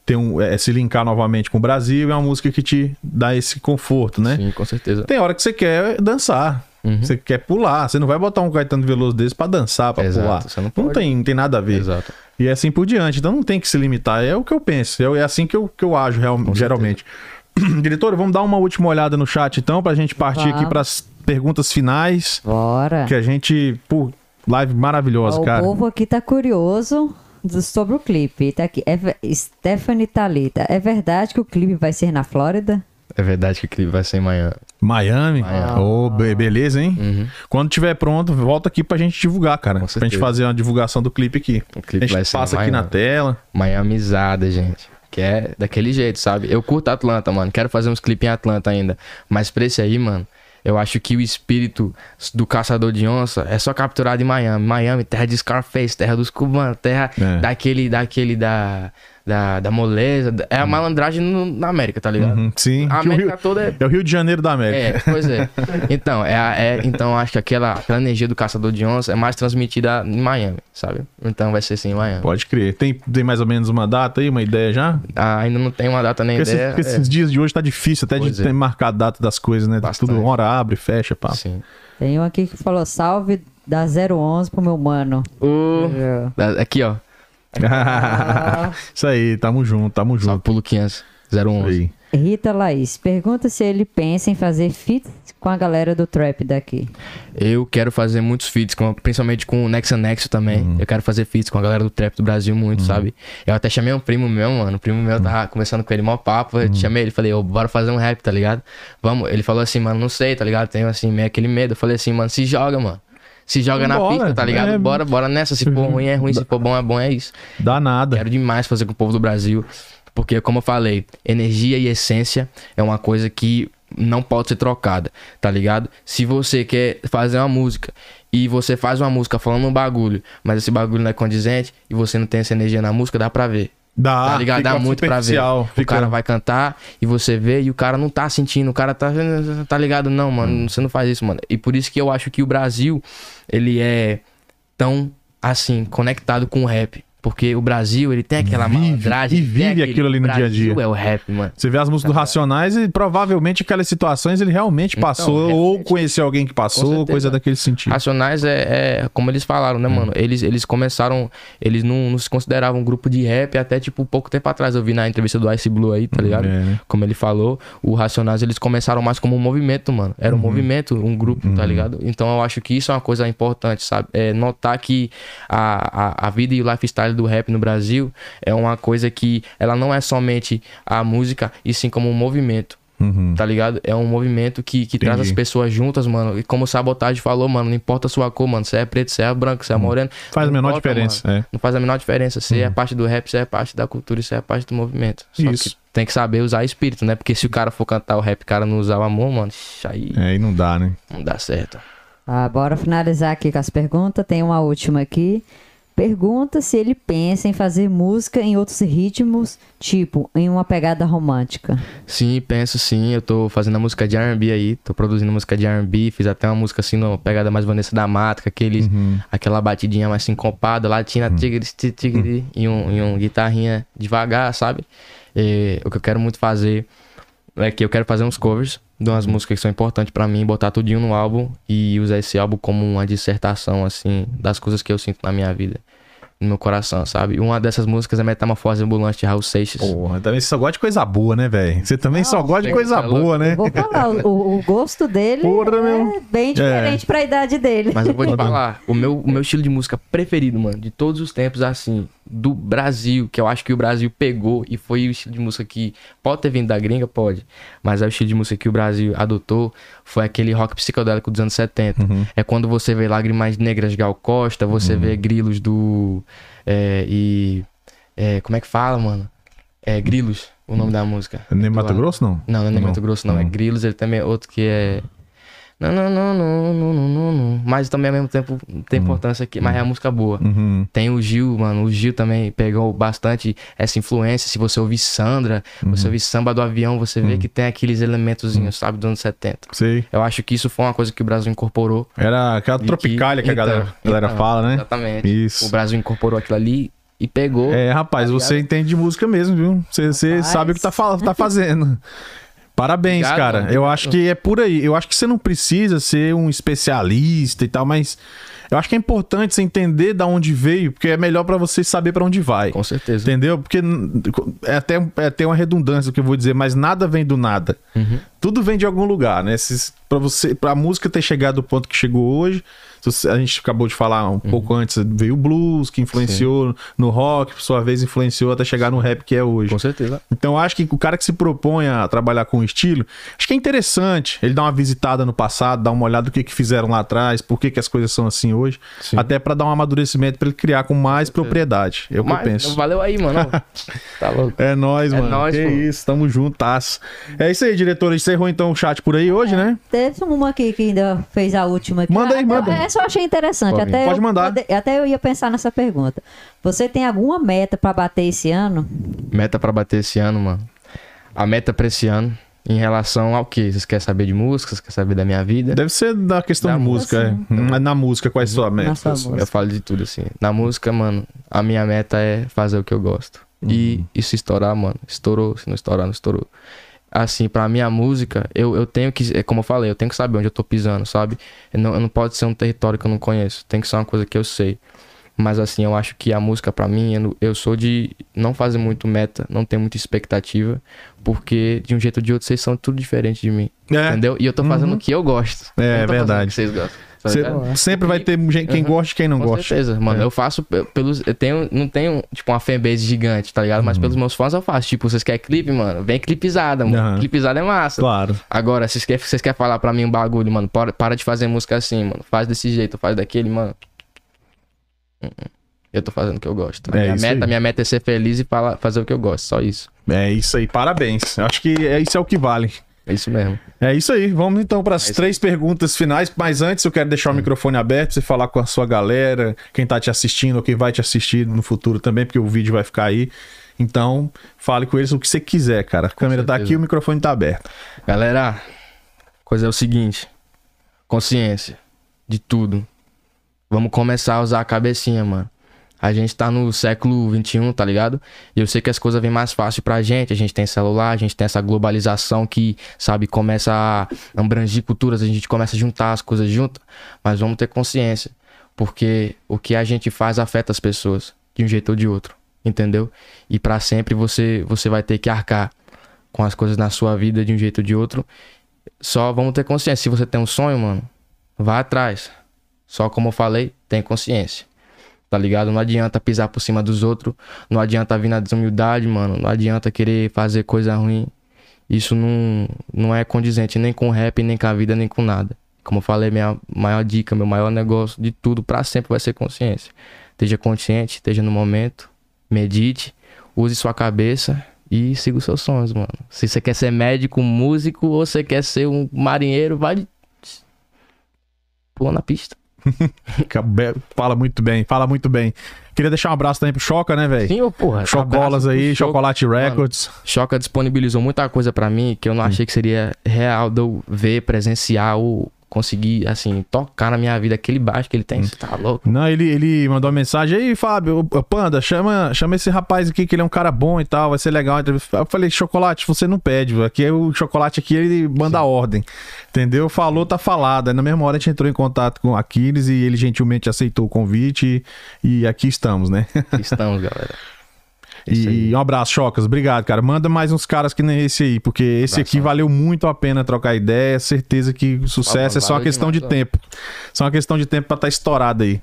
ter um, é, se linkar novamente com o Brasil, é uma música que te dá esse conforto, né? Sim, com certeza. Tem hora que você quer dançar. Uhum. Você quer pular. Você não vai botar um Caetano Veloso desse pra dançar, pra Exato, pular. você não não tem, não tem nada a ver. Exato. E é assim por diante. Então não tem que se limitar. É o que eu penso. É é assim que eu, que eu ajo real, geralmente. Diretora, vamos dar uma última olhada no chat então, pra gente partir Vamos. aqui pras perguntas finais. Bora. Que a gente. Pô, live maravilhosa, Ó, cara. O povo aqui tá curioso do- sobre o clipe. Tá aqui. É, Stephanie Talita. É verdade que o clipe vai ser na Flórida? É verdade que o clipe vai ser em Miami. Miami. Miami. Ô, be- beleza, hein? Uhum. Quando tiver pronto, volta aqui pra gente divulgar, cara. Pra gente fazer uma divulgação do clipe aqui. O clipe a gente vai ser em passa aqui na tela. Miamizada, gente. Que é daquele jeito, sabe? Eu curto Atlanta, mano. Quero fazer uns clipes em Atlanta ainda. Mas pra esse aí, mano, eu acho que o espírito do caçador de onça é só capturado em Miami. Miami, terra de Scarface, terra dos cubanos, terra É. daquele, daquele da, da, da moleza. É a malandragem no- na América, tá ligado? Uhum, sim. A América Rio- toda é É o Rio de Janeiro da América. É, pois é. Então, é, é, então acho que aquela, aquela energia do caçador de onça é mais transmitida em Miami, sabe? Então vai ser sim em Miami. Pode crer. Tem, tem mais ou menos uma data aí, uma ideia já? Ah, ainda não tem uma data nem Porque, ideia. porque é. esses dias de hoje tá difícil até Pois de é. ter marcado a data das coisas, né? Bastante. Tudo hora abre, fecha, pá. Sim. Tem um aqui que falou salve da 011 pro meu mano. É. Aqui, ó. Isso aí, tamo junto, tamo Salve junto. pro Luquinhas 011. Aí. Rita Laís, pergunta se ele pensa em fazer feats com a galera do trap daqui. Eu quero fazer muitos feats, com- principalmente com o Nexa Nexo também. Uhum. Eu quero fazer feats com a galera do trap do Brasil muito, sabe? Eu até chamei um primo meu, mano. O primo meu tava conversando com ele, mó papo. Uhum. Eu chamei ele, falei, ô, bora fazer um rap, tá ligado? Vamos. Ele falou assim, mano, não sei, tá ligado? Tenho assim, meio aquele medo. Eu falei assim, mano, se joga, mano. Se joga na Bora, pista, tá ligado? é. Bora, bora nessa. Se for ruim, é ruim. Se for bom, é bom, é isso. Dá nada. Quero demais fazer com o povo do Brasil. Porque, como eu falei, energia e essência é uma coisa que não pode ser trocada, tá ligado? Se você quer fazer uma música e você faz uma música falando um bagulho, mas esse bagulho não é condizente e você não tem essa energia na música, dá pra ver. Dá, Tá ligado? fica Dá muito pra ver. superficial, O fica- cara vai cantar e você vê e o cara não tá sentindo, o cara tá. Tá ligado? Não, mano, Hum. você não faz isso, mano. E por isso que eu acho que o Brasil, ele é tão, assim, conectado com o rap. Porque o Brasil, ele tem aquela Vive, malandragem. e vive aquele- aquilo ali no dia a dia. Brasil é o rap, mano. Você vê as músicas do Racionais e provavelmente aquelas situações ele realmente Então, passou, ou realmente. conheceu alguém que passou, coisa daquele sentido. Racionais é, é como eles falaram, Hum. né, mano? Eles, eles começaram. Eles não, não se consideravam um grupo de rap até, tipo, pouco tempo atrás. Eu vi na entrevista do Ice Blue aí, tá ligado? É, né? Como ele falou, o Racionais eles começaram mais como um movimento, mano. Era Uhum. um movimento, um grupo, tá ligado? Então eu acho que isso é uma coisa importante, sabe? É notar que a, a, a vida e o lifestyle do rap no Brasil é uma coisa que ela não é somente a música, e sim como um movimento. Uhum. Tá ligado? É um movimento que, que traz as pessoas juntas, mano. E como o Sabotagem falou, mano, não importa a sua cor, mano. Se é preto, se é branco, se é moreno. Uhum. Faz a menor importa, diferença, é. Não faz a menor diferença. Se é parte do rap, se é parte da cultura, se é parte do movimento. Só Isso. que tem que saber usar espírito, né? Porque se o cara for cantar o rap, o cara não usar o amor, mano, aí É, aí não dá, né? não dá certo. Ah, bora finalizar aqui com as perguntas. Tem uma última aqui. Pergunta se ele pensa em fazer música em outros ritmos, tipo em uma pegada romântica. Sim, penso sim. Eu tô fazendo a música de R&B aí. Tô produzindo música de R&B. Fiz até uma música assim, numa pegada mais Vanessa da Mata, com aqueles, Uhum. aquela batidinha mais sincopada, latina, tigre, tigre, tigre, e, um, e um guitarrinha devagar, sabe? E o que eu quero muito fazer é que eu quero fazer uns covers de umas músicas que são importantes pra mim, botar tudinho no álbum e usar esse álbum como uma dissertação, assim, das coisas que eu sinto na minha vida, no meu coração, sabe? Uma dessas músicas é Metamorfose Ambulante de Raul Seixas. Porra, também você só gosta de coisa boa, né, velho? Você também só gosta de tem coisa louco. boa, né? Vou falar, o, o gosto dele Porra, é meu. bem diferente pra idade dele. Mas eu vou te falar, o meu, o meu estilo de música preferido, mano, de todos os tempos, assim, do Brasil, que eu acho que o Brasil pegou e foi o estilo de música que pode ter vindo da gringa, pode, mas é o estilo de música que o Brasil adotou, foi aquele rock psicodélico dos anos 70. É quando você vê Lágrimas Negras Gal Costa, você vê Grilos do. é, e. é, como é que fala, mano? É Grilos, o nome da música. Nem Mato Grosso, não? não, não é nem Mato Grosso, não. É Grilos, ele também é outro que é. Não, não, não, não, não, não, não, não. Mas também ao mesmo tempo tem importância aqui, mas é a música boa. Uhum. Tem o Gil, mano. O Gil também pegou bastante essa influência. Se você ouvir Sandra, você ouvir samba do avião, você vê que tem aqueles elementozinhos, sabe, dos anos 70. Sei. Eu acho que isso foi uma coisa que o Brasil incorporou. Era aquela E tropicália que, a então, galera, galera então, fala, né? Exatamente. Isso. O Brasil incorporou aquilo ali e pegou. É, rapaz, Tá você entende de música mesmo, viu? Você, você sabe o que tá, tá fazendo. Parabéns, Obrigado, cara. mano. Eu acho que é por aí. Eu acho que você não precisa ser um especialista e tal, mas eu acho que é importante você entender da onde veio, porque é melhor pra você saber pra onde vai. Com certeza. Entendeu? Porque é até, é até uma redundância o que eu vou dizer, mas nada vem do nada. Uhum. Tudo vem de algum lugar, né? Pra, você, pra música ter chegado ao ponto que chegou hoje, a gente acabou de falar um Uhum. pouco antes, veio o blues, que influenciou no rock, por sua vez influenciou até chegar no rap que é hoje. Com certeza. Então acho que o cara que se propõe a trabalhar com estilo, acho que é interessante ele dar uma visitada no passado, dar uma olhada do que, que fizeram lá atrás, por que, que as coisas são assim hoje, Sim. até pra dar um amadurecimento pra ele criar com mais propriedade. É o que eu penso. valeu aí, mano. tá louco. É nóis, É mano. nóis, que pô. isso, tamo juntas. É isso aí, diretor. Encerrou então o chat por aí hoje, né? Teve uma aqui que ainda fez a última aqui. Manda aí, Ah, manda. Essa eu achei interessante. Pode Até Pode eu, mandar. pode- Até eu ia pensar nessa pergunta. Você tem alguma meta pra bater esse ano? Meta pra bater esse ano, mano. A meta pra esse ano, em relação ao quê? Vocês querem saber de música? Vocês querem saber da minha vida? Deve ser da questão Da de música, música, é. Na música, qual é a sua meta? sua música. Eu falo de tudo, assim. Na música, mano, a minha meta é fazer o que eu gosto. E, e se estourar, mano, estourou. Se não estourar, não estourou. Assim, pra minha música, eu, eu tenho que, é como eu falei, eu tenho que saber onde eu tô pisando, sabe? Eu não, eu não pode ser um território que eu não conheço. Tem que ser uma coisa que eu sei. Mas assim, eu acho que a música pra mim, eu, eu sou de não fazer muito meta, não ter muita expectativa, porque de um jeito ou de outro vocês são tudo diferente de mim. É. Entendeu? E eu tô fazendo Uhum. o que eu gosto. É, Eu verdade. o que vocês gostam. tá Cê- sempre vai ter gente, quem Uhum. gosta e quem não Com gosta. certeza, mano. É. Eu faço pe- pelos. Eu tenho. Não tenho, tipo, uma fanbase gigante, tá ligado? Mas Uhum. pelos meus fãs eu faço. Tipo, vocês querem clipe, mano? Vem clipizada, mano. Aham. Clipizada é massa. Claro. Agora, vocês querem, vocês querem falar pra mim um bagulho, mano? Para, para de fazer música assim, mano. Faz desse jeito, faz daquele, mano. Eu tô fazendo o que eu gosto. É minha, meta, aí. minha meta é ser feliz e fala- fazer o que eu gosto. Só isso. É isso aí, parabéns. Acho que é, isso é o que vale. É isso mesmo. É isso aí. Vamos então para as É três perguntas finais. Mas antes eu quero deixar o microfone aberto você falar com a sua galera, quem tá te assistindo ou quem vai te assistir no futuro também, porque o vídeo vai ficar aí. Então, fale com eles o que você quiser, cara. A câmera tá aqui, o microfone tá aberto. Galera, coisa é o seguinte: consciência de tudo. Vamos começar a usar a cabecinha, mano. A gente tá no século XXI, tá ligado? E eu sei que as coisas vêm mais fácil pra gente. A gente tem celular, a gente tem essa globalização que, sabe, começa a abranger culturas, a gente começa a juntar as coisas juntas. Mas vamos ter consciência. Porque o que a gente faz afeta as pessoas, de um jeito ou de outro. Entendeu? E pra sempre você, você vai ter que arcar com as coisas na sua vida de um jeito ou de outro. Só vamos ter consciência. Se você tem um sonho, mano, vá atrás. Só como eu falei, tem consciência. Tá ligado? Não adianta pisar por cima dos outros. Não adianta vir na desumildade, mano. Não adianta querer fazer coisa ruim. Isso não, não é condizente nem com rap, nem com a vida, nem com nada. Como eu falei, minha maior dica, meu maior negócio de tudo pra sempre vai ser consciência. Esteja consciente, esteja no momento, medite, use sua cabeça e siga os seus sonhos, mano. Se você quer ser médico, músico ou você quer ser um marinheiro, vai pula na pista. Fala muito bem, fala muito bem. Queria deixar um abraço também pro Choca, né, velho? Sim, ô porra. Chocolas aí. Chocolate Records. Choca disponibilizou muita coisa pra mim que eu não achei que seria real de eu ver, presenciar ou conseguir, assim, tocar na minha vida. Aquele baixo que ele tem, você tá louco? Não, ele, ele mandou uma mensagem aí, Fábio, Panda, chama, chama esse rapaz aqui que ele é um cara bom e tal, vai ser legal. a entrevista." Eu falei, chocolate, você não pede, aqui é o chocolate aqui, ele manda ordem. Entendeu? Falou, tá falado. Aí na mesma hora a gente entrou em contato com o Aquiles e ele gentilmente aceitou o convite e, e aqui estamos, né? Aqui Estamos, galera. Aí. E um abraço, Chocas. Obrigado, cara. Manda mais uns caras que nem esse aí, porque esse aqui valeu muito a pena trocar ideia. Certeza que o sucesso é só uma questão de demais, ó. tempo. Só uma questão de tempo pra estar estourado aí.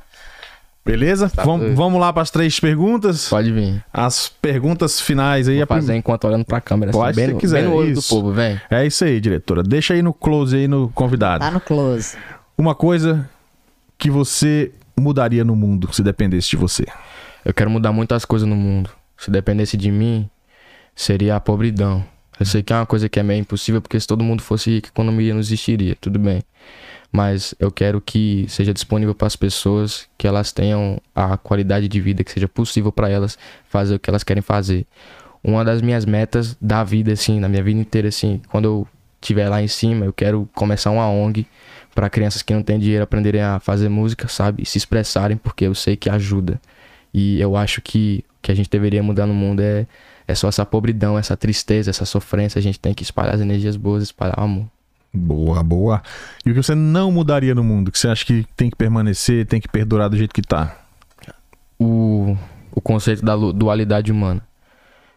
Beleza? Tá Vam- vamos lá para as três perguntas. Pode vir. As perguntas finais aí. Vou a prim- fazer enquanto olhando pra câmera. Pode, assim, bem, se no, quiser, bem no olho isso. do povo, vem. É isso aí, diretora. Deixa aí no close aí no convidado. Tá no close. Uma coisa que você mudaria no mundo se dependesse de você. Eu quero mudar muitas coisas no mundo. Se dependesse de mim, seria a pobridão. Eu sei que é uma coisa que é meio impossível, porque se todo mundo fosse rico, a economia não existiria, tudo bem. Mas eu quero que seja disponível para as pessoas, que elas tenham a qualidade de vida, que seja possível para elas fazer o que elas querem fazer. Uma das minhas metas da vida, assim, na minha vida inteira, assim, quando eu estiver lá em cima, eu quero começar uma ONG para crianças que não têm dinheiro aprenderem a fazer música, sabe? E se expressarem, porque eu sei que ajuda. E eu acho que que a gente deveria mudar no mundo é, é só essa pobridão, essa tristeza, essa sofrência. A gente tem que espalhar as energias boas, espalhar o amor. Boa, boa. E o que você não mudaria no mundo? Que você acha que tem que permanecer, tem que perdurar do jeito que tá? O, o conceito da dualidade humana.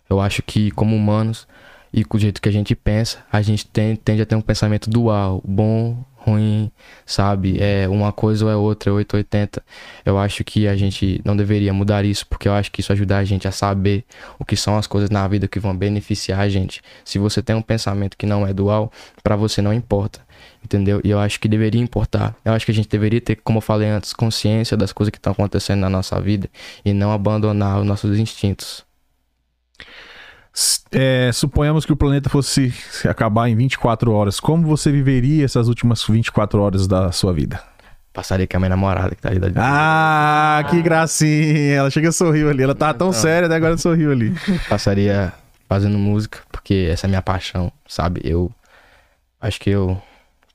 Eu acho que, como humanos, e com o jeito que a gente pensa, a gente tem, tende a ter um pensamento dual, bom, ruim, sabe? É uma coisa ou é outra, é 880. Eu acho que a gente não deveria mudar isso, porque eu acho que isso ajuda a gente a saber o que são as coisas na vida que vão beneficiar a gente. Se você tem um pensamento que não é dual, pra você não importa. Entendeu? E eu acho que deveria importar. Eu acho que a gente deveria ter, como eu falei antes, consciência das coisas que estão acontecendo na nossa vida e não abandonar os nossos instintos. É, suponhamos que o planeta fosse se acabar em 24 horas. Como você viveria essas últimas 24 horas da sua vida? Passaria com a minha namorada que tá ali da Ah, que gracinha! Ela chega e sorriu ali. Ela tava tão séria, até agora sorriu ali. passaria fazendo música, porque essa é a minha paixão, sabe? Eu acho que eu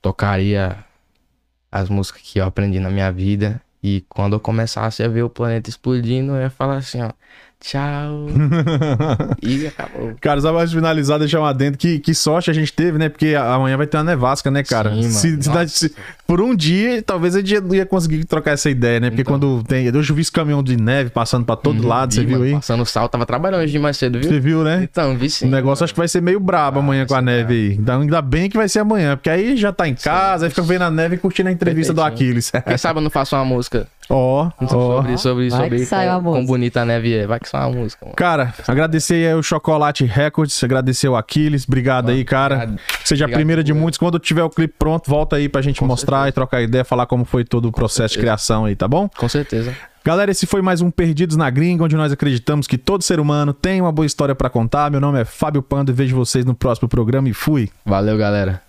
tocaria as músicas que eu aprendi na minha vida e quando eu começasse a ver o planeta explodindo, eu ia falar assim, ó, tchau. e acabou. Cara, só pra finalizar, deixar um adendo. Que, que sorte a gente teve, né? Porque amanhã vai ter uma nevasca, né, cara? Sim, mano. Se- se se- por um dia, talvez a gente ia conseguir trocar essa ideia, né? Porque Então. quando tem. Eu já vi esse caminhão de neve passando pra todo lado, você Ih, viu mano, aí? Passando sal, tava trabalhando hoje de mais cedo, viu? Você viu, né? Então, vi sim. O negócio acho que vai ser meio brabo amanhã vai com a neve aí. Então, ainda bem que vai ser amanhã, porque aí já tá em casa, aí fica vendo a neve e curtindo a entrevista do Perfeitinho. Aquiles. Quem sabe eu não faço uma música Ó, ó. sobre, sobre, Vai sobre uma quão, quão música. bonita a neve é. Vai que sai uma música, mano. Cara, agradecer aí o Chocolate Records, agradecer o Aquiles, obrigado aí, cara. Obrigado. Seja a Obrigado primeira de muitos. Quando tiver o clipe pronto, volta aí pra gente Com mostrar certeza. e trocar ideia, falar como foi todo o processo de criação aí, tá bom? Com certeza. Galera, esse foi mais um Perdidos na Gringa, onde nós acreditamos que todo ser humano tem uma boa história pra contar. Meu nome é Fábio Pando e vejo vocês no próximo programa e fui. Valeu, galera.